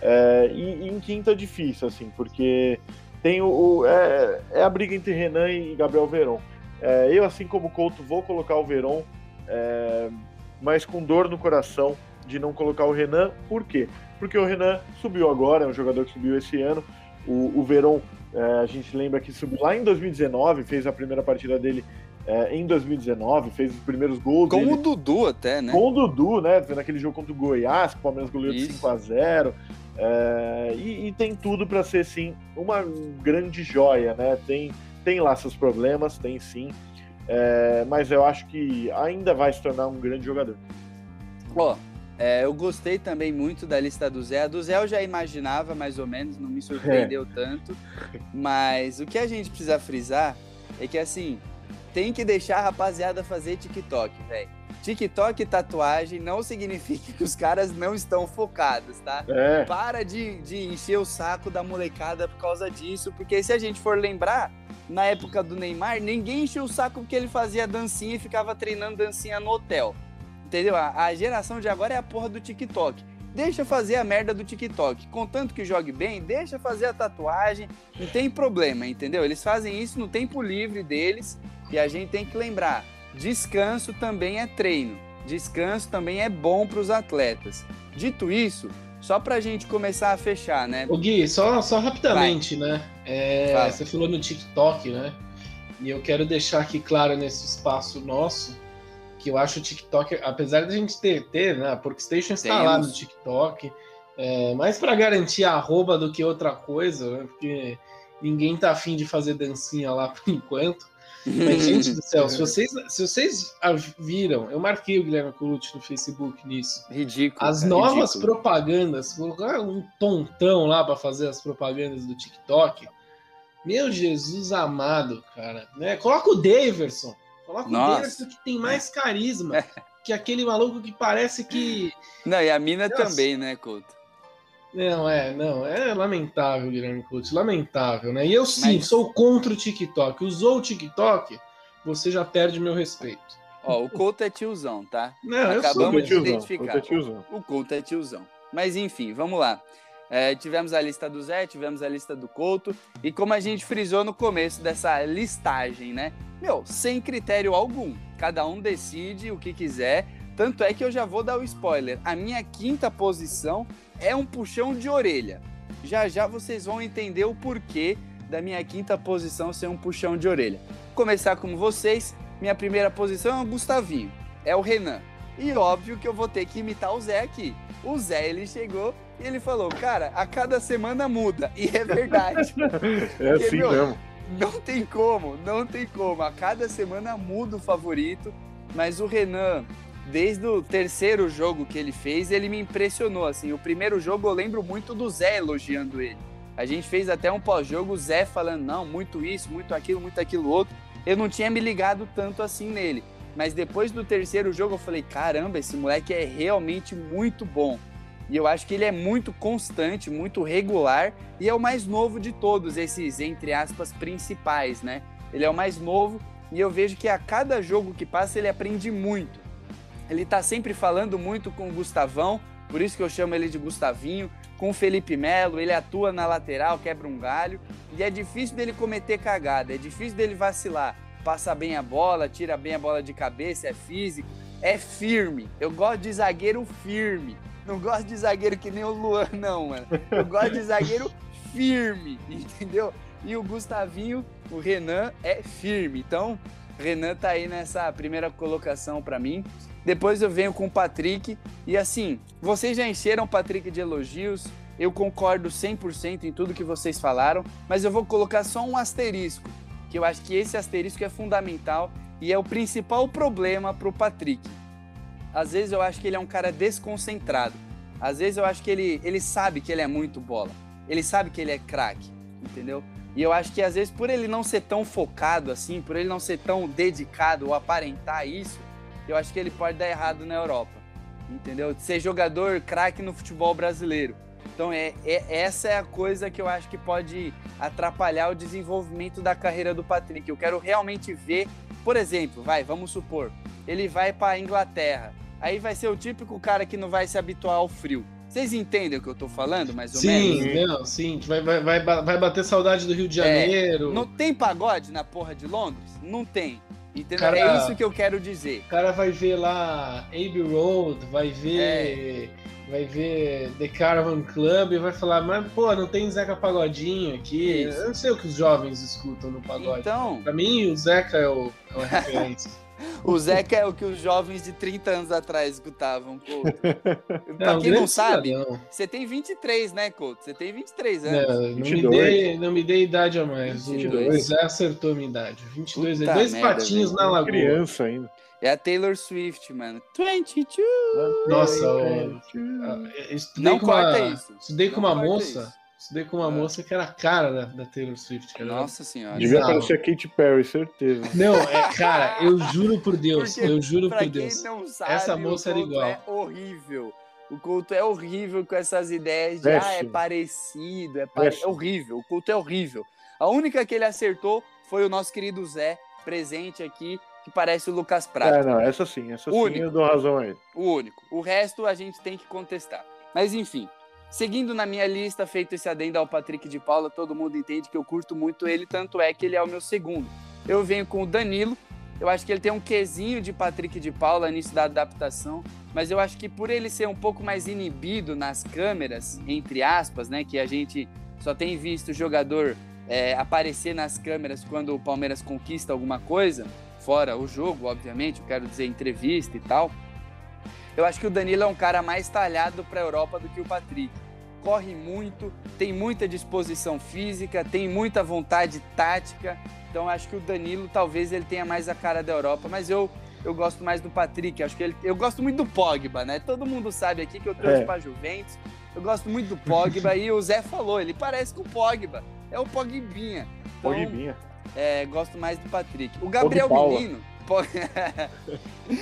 É, e, e, em quinta difícil, assim, porque tem o, o é, é, a briga entre Renan e Gabriel Veron. É, eu, assim como o Couto, vou colocar o Veron, é, mas com dor no coração de não colocar o Renan. Por quê? Porque o Renan subiu agora, é um jogador que subiu esse ano. O, o Veron, é, a gente lembra que subiu lá em 2019, fez a primeira partida dele é, em 2019, fez os primeiros gols. Com dele. o Dudu até, né? Com o Dudu, né? Naquele jogo contra o Goiás, que o Palmeiras goleou de 5 a 0 é, e, e, tem tudo para ser, sim, uma grande joia, né? Tem, tem lá seus problemas, tem sim. É, mas eu acho que ainda vai se tornar um grande jogador. Ó, é, eu gostei também muito da lista do Zé. A do Zé eu já imaginava, mais ou menos, não me surpreendeu [LAUGHS] tanto. Mas o que a gente precisa frisar é que, assim, tem que deixar a rapaziada fazer TikTok, velho. TikTok e tatuagem não significa que os caras não estão focados, tá? É. Para de, de encher o saco da molecada por causa disso, porque se a gente for lembrar, na época do Neymar, ninguém encheu o saco porque ele fazia dancinha e ficava treinando dancinha no hotel. Entendeu? A, a geração de agora é a porra do TikTok. Deixa fazer a merda do TikTok. Contanto que jogue bem, deixa fazer a tatuagem, não tem problema, entendeu? Eles fazem isso no tempo livre deles e a gente tem que lembrar: descanso também é treino, descanso também é bom para os atletas. Dito isso, só para a gente começar a fechar, né? O Gui, só, só rapidamente, Vai. né? É, você falou no TikTok, né? E eu quero deixar aqui claro nesse espaço nosso que eu acho o TikTok, apesar de a gente ter, ter né, a Porkstation está lá no TikTok, é, mais para garantir a arroba do que outra coisa, né, porque ninguém tá afim de fazer dancinha lá por enquanto. Mas, gente do céu, se vocês, se vocês viram, eu marquei o Guilherme Colucci no Facebook nisso. Ridículo. As novas ridículo. propagandas, colocar um tontão lá para fazer as propagandas do TikTok. Meu Jesus amado, cara. Né? Coloca o Daverson. Coloca Nossa. o Daverson que tem mais carisma [LAUGHS] que aquele maluco que parece que. Não, e a mina Nossa. também, né, Couto? Não, é, não, é lamentável, Guilherme Couto, lamentável, né? E eu sim, Mas... sou contra o TikTok. Usou o TikTok, você já perde meu respeito. Ó, o Couto é tiozão, tá? Não, Acabamos eu sou de identificar. É tiozão. O Couto é tiozão. Mas enfim, vamos lá. É, tivemos a lista do Zé, tivemos a lista do Couto, e como a gente frisou no começo dessa listagem, né? Meu, sem critério algum. Cada um decide o que quiser. Tanto é que eu já vou dar o spoiler. A minha quinta posição é um puxão de orelha. Já já vocês vão entender o porquê da minha quinta posição ser um puxão de orelha. Vou começar com vocês, minha primeira posição é o Gustavinho, é o Renan. E óbvio que eu vou ter que imitar o Zé aqui. O Zé, ele chegou e ele falou, cara, a cada semana muda. E é verdade. [LAUGHS] é Porque, assim meu, mesmo. Não tem como, não tem como. A cada semana muda o favorito, mas o Renan, desde o terceiro jogo que ele fez, ele me impressionou. Assim, o primeiro jogo eu lembro muito do Zé elogiando ele. A gente fez até um pós-jogo, o Zé falando, não, muito isso, muito aquilo, muito aquilo outro. Eu não tinha me ligado tanto assim nele. Mas depois do terceiro jogo eu falei, caramba, esse moleque é realmente muito bom. E eu acho que ele é muito constante, muito regular e é o mais novo de todos esses, entre aspas, principais, né? Ele é o mais novo e eu vejo que a cada jogo que passa ele aprende muito. Ele tá sempre falando muito com o Gustavão, por isso que eu chamo ele de Gustavinho, com o Felipe Melo, ele atua na lateral, quebra um galho, e é difícil dele cometer cagada, é difícil dele vacilar. Passa bem a bola, tira bem a bola de cabeça, é físico, é firme. Eu gosto de zagueiro firme. Não gosto de zagueiro que nem o Luan, não, mano. Eu gosto de zagueiro firme, [LAUGHS] entendeu? E o Gustavinho, o Renan, é firme. Então, Renan tá aí nessa primeira colocação para mim. Depois eu venho com o Patrick. E assim, vocês já encheram o Patrick de elogios. Eu concordo 100% em tudo que vocês falaram, mas eu vou colocar só um asterisco, que eu acho que esse asterisco é fundamental e é o principal problema para o Patrick. Às vezes eu acho que ele é um cara desconcentrado. Às vezes eu acho que ele, ele sabe que ele é muito bola. Ele sabe que ele é craque, entendeu? E eu acho que às vezes por ele não ser tão focado assim, por ele não ser tão dedicado ou aparentar isso, eu acho que ele pode dar errado na Europa. Entendeu? Ser jogador craque no futebol brasileiro. Então é, é, essa é a coisa que eu acho que pode atrapalhar o desenvolvimento da carreira do Patrick. Eu quero realmente ver, por exemplo, vai, vamos supor, ele vai para Inglaterra. Aí vai ser o típico cara que não vai se habituar ao frio. Vocês entendem o que eu tô falando, mais ou sim, menos? Não, sim, vai, vai, vai, vai bater saudade do Rio de É, Janeiro. Não tem pagode na porra de Londres? Não tem. Entendeu? Cara- É isso que eu quero dizer. O cara vai ver lá Abbey Road, vai ver. É. Vai ver The Caravan Club e vai falar, mas pô, não tem Zeca Pagodinho aqui. Isso. Eu não sei o que os jovens escutam no pagode. Então, Pra mim, o Zeca é, o, é uma referência. O Zeca é o que os jovens de 30 anos atrás escutavam, Couto. [LAUGHS] pra um quem não sabe, cidadão. você tem 23, né, Couto? Você tem 23 Não, anos. não, me 22. dê, não me dê idade a mais. O 22. Zé acertou a minha idade. 22 Puta dois merda, patinhos velho. na lagoa. Criança ainda. É a Taylor Swift, mano. 22. Nossa, o- Ah, eu Estudei Não com uma, corta isso. Estudei com Não uma corta moça. isso. Estudei com uma Ah. moça que era a cara da, da Taylor Swift. Cara. Nossa senhora. Devia aparecer a Katy Perry, certeza. Não, é, cara, eu juro por Deus, Porque, eu juro Pra por quem Deus. não sabe, Essa moça era igual. é horrível. O culto é horrível com essas ideias de ah, é parecido, é, pare... é horrível. O culto é horrível. A única que ele acertou foi o nosso querido Zé, presente aqui, que parece o Lucas Prato. É, não, essa sim, essa sim Único. eu dou razão a ele. O único. O resto a gente tem que contestar. Mas enfim, seguindo na minha lista, feito esse adendo ao Patrick de Paula, todo mundo entende que eu curto muito ele, tanto é que ele é o meu segundo. Eu venho com o Danilo. Eu acho que ele tem um quesinho de Patrick de Paula nisso da adaptação, mas eu acho que por ele ser um pouco mais inibido nas câmeras, entre aspas, né, que a gente só tem visto o jogador é, aparecer nas câmeras quando o Palmeiras conquista alguma coisa, fora o jogo, obviamente, eu quero dizer entrevista e tal. Eu acho que o Danilo é um cara mais talhado para a Europa do que o Patrick. Corre muito, tem muita disposição física, tem muita vontade tática. Então acho que o Danilo talvez ele tenha mais a cara da Europa, mas eu eu gosto mais do Patrick. Acho que ele, eu gosto muito do Pogba, né? Todo mundo sabe aqui que eu trouxe É. para Juventus. Eu gosto muito do Pogba e o Zé falou, ele parece com o Pogba. É o Pogbinha. Então, Pogbinha. é, gosto mais do Patrick. O Gabriel. Menino. [LAUGHS]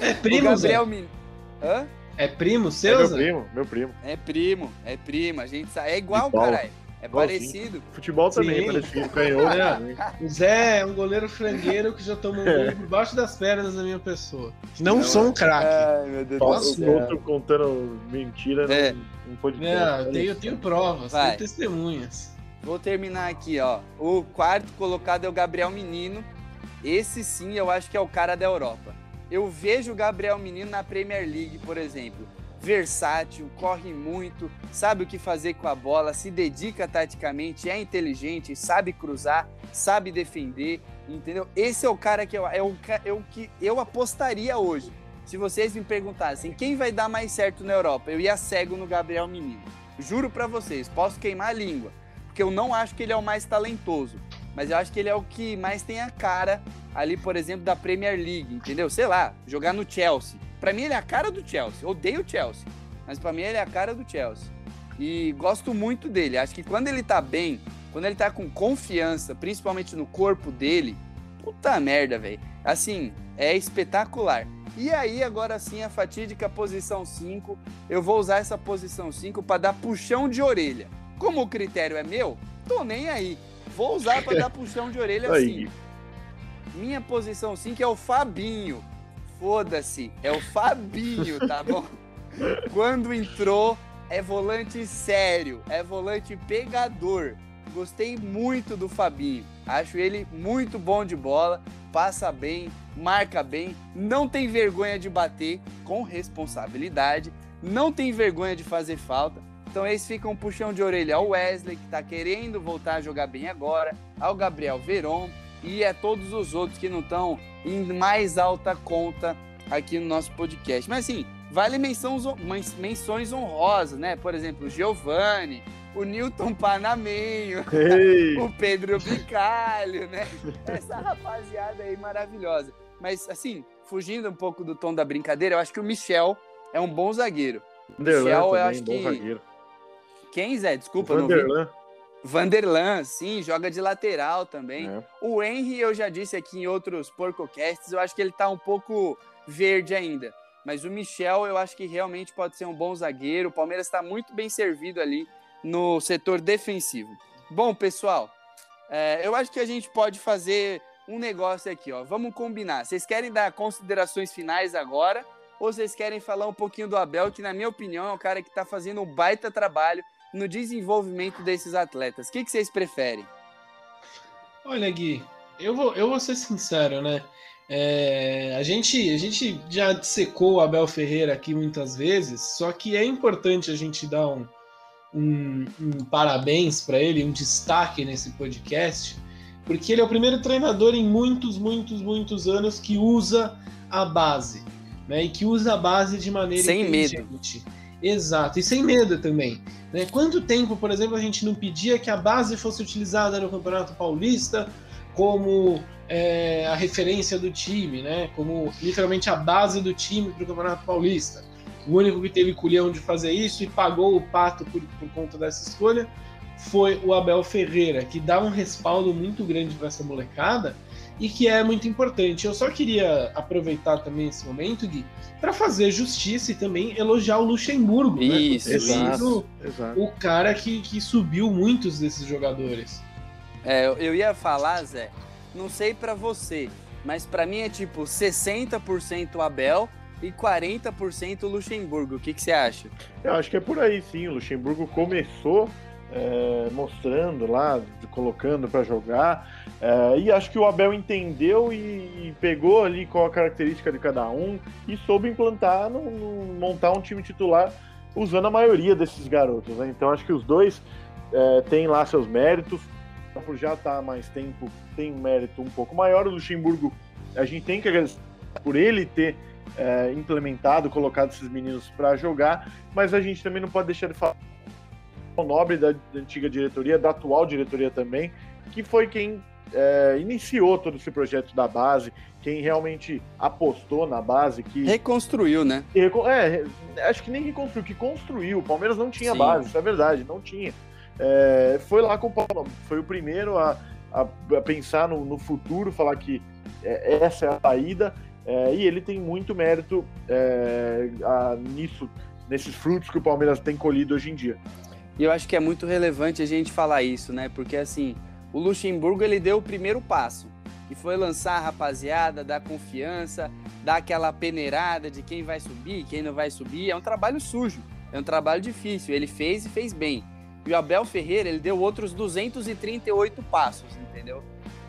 É o primo, Zé? Gabriel Menino. Hã? É primo É seu, meu Zé? primo, meu primo. É primo, é primo. A gente sabe. É igual, caralho. É Igualzinho. parecido. Futebol também, Sim. parecido, canhoto. É. também. O Zé é um goleiro frangueiro que já tomou um gol por baixo das pernas da minha pessoa. Não, Não, sou um craque. Ai, meu Deus Só do o céu. Couto contando mentira É. não, não pode É, eu tenho, eu tenho provas, Vai. tenho testemunhas. Vou terminar aqui, ó. O quarto colocado é o Gabriel Menino. Esse sim eu acho que é o cara da Europa. Eu vejo o Gabriel Menino na Premier League, por exemplo. Versátil, corre muito, sabe o que fazer com a bola, se dedica taticamente, é inteligente, sabe cruzar, sabe defender, entendeu? Esse é o cara que eu, é o, é o que eu apostaria hoje. Se vocês me perguntassem quem vai dar mais certo na Europa, eu ia cego no Gabriel Menino. Juro pra vocês, posso queimar a língua porque eu não acho que ele é o mais talentoso, mas eu acho que ele é o que mais tem a cara ali, por exemplo, da Premier League, entendeu? Sei lá, jogar no Chelsea. Pra mim ele é a cara do Chelsea. Odeio o Chelsea, mas pra mim ele é a cara do Chelsea. E gosto muito dele. Acho que quando ele tá bem, quando ele tá com confiança, principalmente no corpo dele, puta merda, velho. Assim, é espetacular. E aí, agora sim, a fatídica posição 5. Eu vou usar essa posição 5 para dar puxão de orelha. Como o critério é meu, tô nem aí. Vou usar para dar [LAUGHS] puxão de orelha Aí. sim. Minha posição 5 é o Fabinho. Foda-se, é o Fabinho, tá [LAUGHS] bom? Quando entrou, é volante sério, é volante pegador. Gostei muito do Fabinho. Acho ele muito bom de bola, passa bem, marca bem, não tem vergonha de bater com responsabilidade, não tem vergonha de fazer falta. Então eles ficam um puxão de orelha ao Wesley, que tá querendo voltar a jogar bem agora, ao Gabriel Veron e a todos os outros que não estão em mais alta conta aqui no nosso podcast. Mas assim, vale menções, menções honrosas, né? Por exemplo, o Giovanni, o Newton Panamenho, [LAUGHS] o Pedro Bicalho, né? Essa rapaziada aí maravilhosa. Mas assim, fugindo um pouco do tom da brincadeira, eu acho que o Michel é um bom zagueiro. Michel, eu acho que- zagueiro. Quem, Zé? Desculpa, não vi. Vanderlan. Vanderlan, sim, joga de lateral também. É. O Henry, eu já disse aqui em outros porcocasts, eu acho que ele tá um pouco verde ainda. Mas o Michel, eu acho que realmente pode ser um bom zagueiro. O Palmeiras está muito bem servido ali no setor defensivo. Bom, pessoal, é, eu acho que a gente pode fazer um negócio aqui, ó. Vamos combinar. Vocês querem dar considerações finais agora? Ou vocês querem falar um pouquinho do Abel, que na minha opinião é um cara que está fazendo um baita trabalho no desenvolvimento desses atletas? O que, que vocês preferem? Olha, Gui, eu vou, eu vou ser sincero, né? É, a, gente, a gente já secou o Abel Ferreira aqui muitas vezes, só que é importante a gente dar um, um, um parabéns para ele, um destaque nesse podcast, porque ele é o primeiro treinador em muitos, muitos, muitos anos que usa a base, né? E que usa a base de maneira sem inteligente. Medo. Exato, e sem medo também. Né? Quanto tempo, por exemplo, a gente não pedia que a base fosse utilizada no Campeonato Paulista como é, a referência do time, né? Como literalmente a base do time para o Campeonato Paulista. O único que teve culhão de fazer isso e pagou o pato por, por conta dessa escolha foi o Abel Ferreira, que dá um respaldo muito grande para essa molecada e que é muito importante. Eu só queria aproveitar também esse momento, Gui, para fazer justiça e também elogiar o Luxemburgo, né? isso, né? Exato, exato. O cara que, que subiu muitos desses jogadores. É, eu ia falar, Zé, não sei para você, mas para mim é tipo 60% Abel e 40% Luxemburgo. O que, que você acha? Eu acho que é por aí sim. O Luxemburgo começou é, mostrando lá, colocando para jogar. É, e acho que o Abel entendeu e, pegou ali qual a característica de cada um e soube implantar, no, no, montar um time titular usando a maioria desses garotos. Né? Então acho que os dois é, têm lá seus méritos. Por já estar tá mais tempo, tem um mérito um pouco maior. O Luxemburgo, a gente tem que agradecer por ele ter é, implementado, colocado esses meninos para jogar, mas a gente também não pode deixar de falar nobre da, da antiga diretoria, da atual diretoria também, que foi quem é, iniciou todo esse projeto da base, quem realmente apostou na base, que reconstruiu, né? É, acho que nem reconstruiu, que construiu. O Palmeiras não tinha Sim. base, isso é verdade, não tinha. É, foi lá com o Paulo, foi o primeiro a, a, a pensar no, no, futuro, falar que é, essa é a saída, é, e ele tem muito mérito é, a, nisso, nesses frutos que o Palmeiras tem colhido hoje em dia. E eu acho que é muito relevante a gente falar isso, né? Porque assim, o Luxemburgo ele deu o primeiro passo, que foi lançar a rapaziada, dar confiança, dar aquela peneirada de quem vai subir, quem não vai subir. É um trabalho sujo, é um trabalho difícil. Ele fez e fez bem. E o Abel Ferreira, ele deu outros 238 passos, entendeu?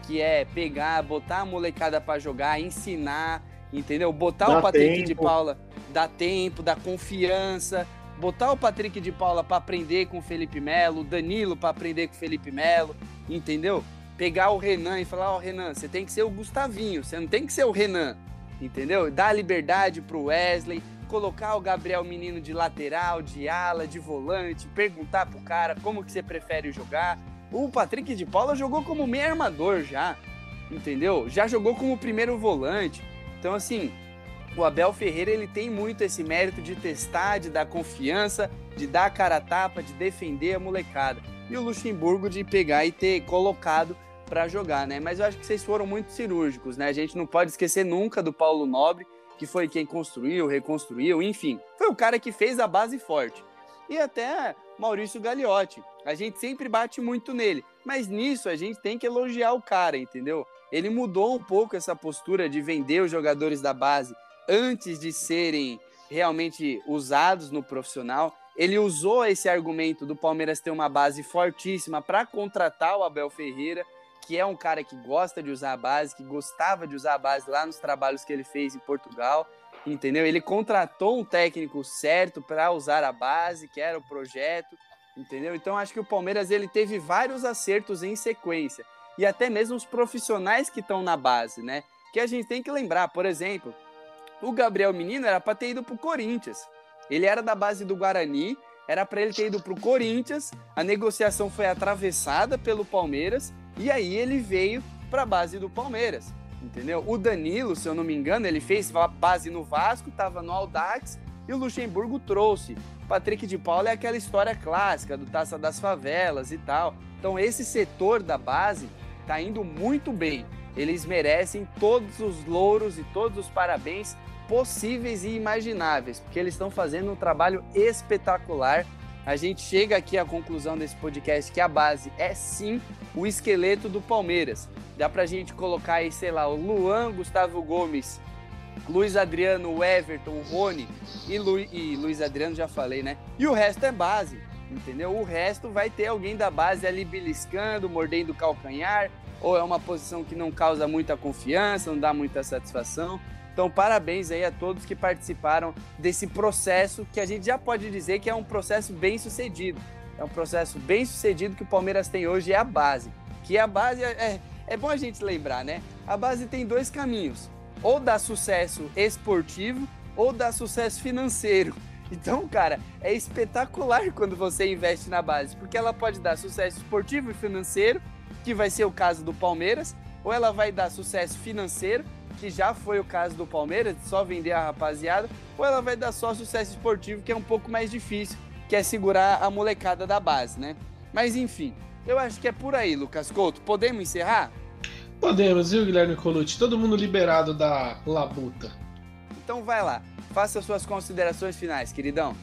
Que é pegar, botar a molecada para jogar, ensinar, entendeu? Botar dá o Patrick tempo. de Paula, dar tempo, dar confiança, botar o Patrick de Paula para aprender com o Felipe Melo, o Danilo para aprender com o Felipe Melo, entendeu? Pegar o Renan e falar, ó, oh, Renan, você tem que ser o Gustavinho, você não tem que ser o Renan, entendeu? Dar liberdade pro Wesley, colocar o Gabriel Menino de lateral, de ala, de volante, perguntar pro cara como que você prefere jogar. O Patrick de Paula jogou como meio armador já, entendeu? Já jogou como primeiro volante. Então, assim, o Abel Ferreira ele tem muito esse mérito de testar, de dar confiança, de dar a cara a tapa, de defender a molecada. E o Luxemburgo de pegar e ter colocado para jogar, né? Mas eu acho que vocês foram muito cirúrgicos, né? A gente não pode esquecer nunca do Paulo Nobre, que foi quem construiu, reconstruiu, enfim, foi o cara que fez a base forte. E até Maurício Gagliotti. A gente sempre bate muito nele, mas nisso a gente tem que elogiar o cara, entendeu? Ele mudou um pouco essa postura de vender os jogadores da base antes de serem realmente usados no profissional. Ele usou esse argumento do Palmeiras ter uma base fortíssima para contratar o Abel Ferreira, que é um cara que gosta de usar a base, que gostava de usar a base lá nos trabalhos que ele fez em Portugal, entendeu? Ele contratou um técnico certo para usar a base, que era o projeto, entendeu? Então acho que o Palmeiras ele teve vários acertos em sequência e até mesmo os profissionais que estão na base, né? Que a gente tem que lembrar, por exemplo, o Gabriel Menino era para ter ido pro Corinthians. Ele era da base do Guarani, era para ele ter ido pro Corinthians. A negociação foi atravessada pelo Palmeiras e aí ele veio para a base do Palmeiras. Entendeu? O Danilo, se eu não me engano, ele fez base no Vasco, estava no Aldax e o Luxemburgo trouxe. Patrick de Paula é aquela história clássica do Taça das Favelas e tal. Então esse setor da base tá indo muito bem. Eles merecem todos os louros e todos os parabéns possíveis e imagináveis, porque eles estão fazendo um trabalho espetacular a gente chega aqui à conclusão desse podcast que a base é sim o esqueleto do Palmeiras. Dá pra gente colocar aí, sei lá, o Luan, Gustavo Gomes, Luiz Adriano, Everton, o Rony e, Lu, e Luiz Adriano já falei, né? E o resto é base, entendeu? O resto vai ter alguém da base ali beliscando, mordendo o calcanhar, ou é uma posição que não causa muita confiança, não dá muita satisfação. Então, parabéns aí a todos que participaram desse processo que a gente já pode dizer que é um processo bem sucedido. É um processo bem sucedido que o Palmeiras tem hoje, é a base. Que a base é, é, é bom a gente lembrar, né? A base tem dois caminhos: ou dá sucesso esportivo ou dá sucesso financeiro. [LAUGHS] Então, cara, é espetacular quando você investe na base, porque ela pode dar sucesso esportivo e financeiro, que vai ser o caso do Palmeiras, ou ela vai dar sucesso financeiro que já foi o caso do Palmeiras, só vender a rapaziada, ou ela vai dar só sucesso esportivo, que é um pouco mais difícil, que é segurar a molecada da base, né? Mas enfim, eu acho que é por aí, Lucas Couto. Podemos encerrar? Podemos, viu, Guilherme Colucci? Todo mundo liberado da labuta. Então vai lá, faça suas considerações finais, queridão.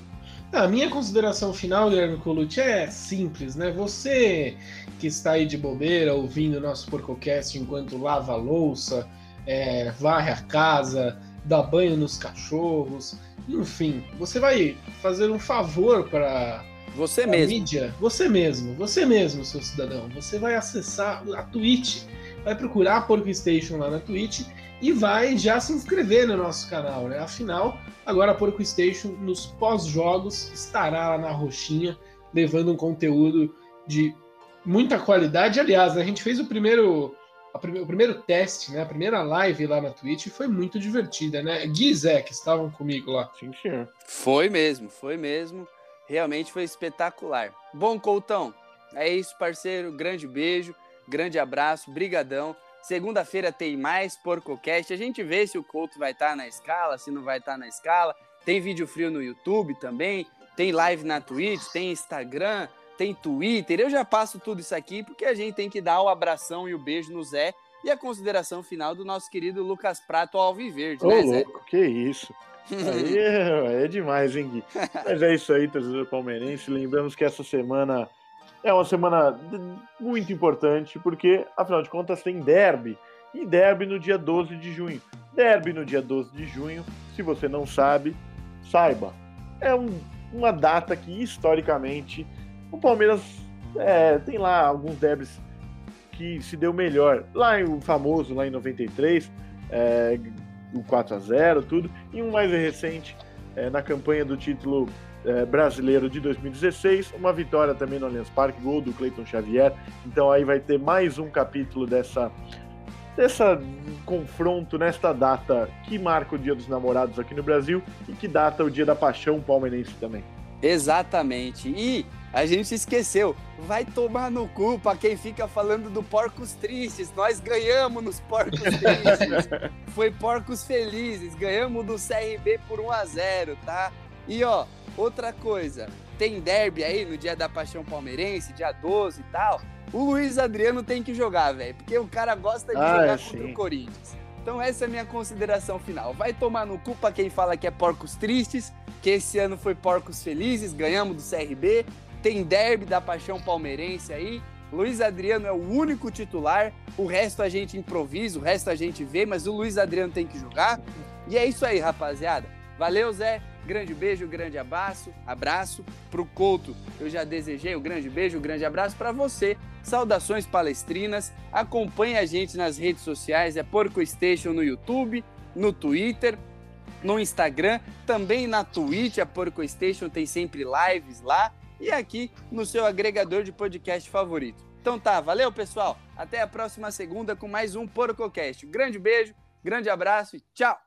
A minha consideração final, Guilherme Colucci, é simples, né? Você que está aí de bobeira ouvindo o nosso PorcoCast enquanto lava a louça, é, varre a casa, dá banho nos cachorros, enfim, você vai fazer um favor para você mesmo. mídia, você mesmo, você mesmo, seu cidadão. Você vai acessar a Twitch, vai procurar a Porco Station lá na Twitch e vai já se inscrever no nosso canal, né? Afinal, agora a Porco Station nos pós-jogos estará lá na roxinha levando um conteúdo de muita qualidade. Aliás, né, a gente fez o primeiro prime o primeiro teste, né? A primeira live lá na Twitch foi muito divertida, né? Gui e Zé, que estavam comigo lá. Sim, senhor. Foi mesmo, foi mesmo. Realmente foi espetacular. Bom, Coutão, é isso, parceiro. Grande beijo, grande abraço, brigadão. Segunda-feira tem mais PorcoCast. A gente vê se o Couto vai estar tá na escala, se não vai estar tá na escala. Tem vídeo frio no YouTube também. Tem live na Twitch, tem Instagram tem Twitter. Eu já passo tudo isso aqui porque a gente tem que dar o abração e o beijo no Zé e a consideração final do nosso querido Lucas Prato Alviverde, Ô, né, Zé? Louco, que isso. Aí é, é, demais, hein, Gui? [LAUGHS] Mas é isso aí, torcedor palmeirense. Lembramos que essa semana é uma semana muito importante, porque, afinal de contas, tem derby. E derby no dia 12 de junho. Derby no dia 12 de junho, se você não sabe, saiba. É um, uma data que, historicamente, o Palmeiras é, tem lá alguns derbys que se deu melhor. Lá o famoso, lá em 93, é, o 4 a 0 tudo. E um mais recente, é, na campanha do título é, brasileiro de 2016, uma vitória também no Allianz Parque, gol do Cleiton Xavier. Então aí vai ter mais um capítulo dessa dessa confronto nesta data que marca o Dia dos Namorados aqui no Brasil e que data o Dia da Paixão palmeirense também. Exatamente. E a gente esqueceu. Vai tomar no cu pra quem fica falando do Porcos Tristes. Nós ganhamos nos Porcos [LAUGHS] Tristes. Foi Porcos Felizes. Ganhamos do CRB por 1 a 0 tá? E ó, outra coisa. Tem derby aí no dia da Paixão Palmeirense, dia 12 e tal. O Luiz Adriano tem que jogar, velho. Porque o cara gosta de ah, jogar é, contra sim. o Corinthians. Então essa é a minha consideração final. Vai tomar no cu pra quem fala que é Porcos Tristes, que esse ano foi Porcos Felizes, ganhamos do CRB. Tem derby da paixão palmeirense aí. Luiz Adriano é o único titular, o resto a gente improvisa, o resto a gente vê, mas o Luiz Adriano tem que jogar. E é isso aí, rapaziada. Valeu, Zé. Grande beijo, grande abraço. Abraço pro Couto. Eu já desejei um grande beijo, um grande abraço para você. Saudações palestrinas. Acompanhe a gente nas redes sociais, é Porco Station no YouTube, no Twitter, no Instagram, também na Twitch, a Porco Station tem sempre lives lá e aqui no seu agregador de podcast favorito. Então tá, valeu pessoal. Até a próxima segunda com mais um PorcoCast. grande beijo, grande abraço e tchau!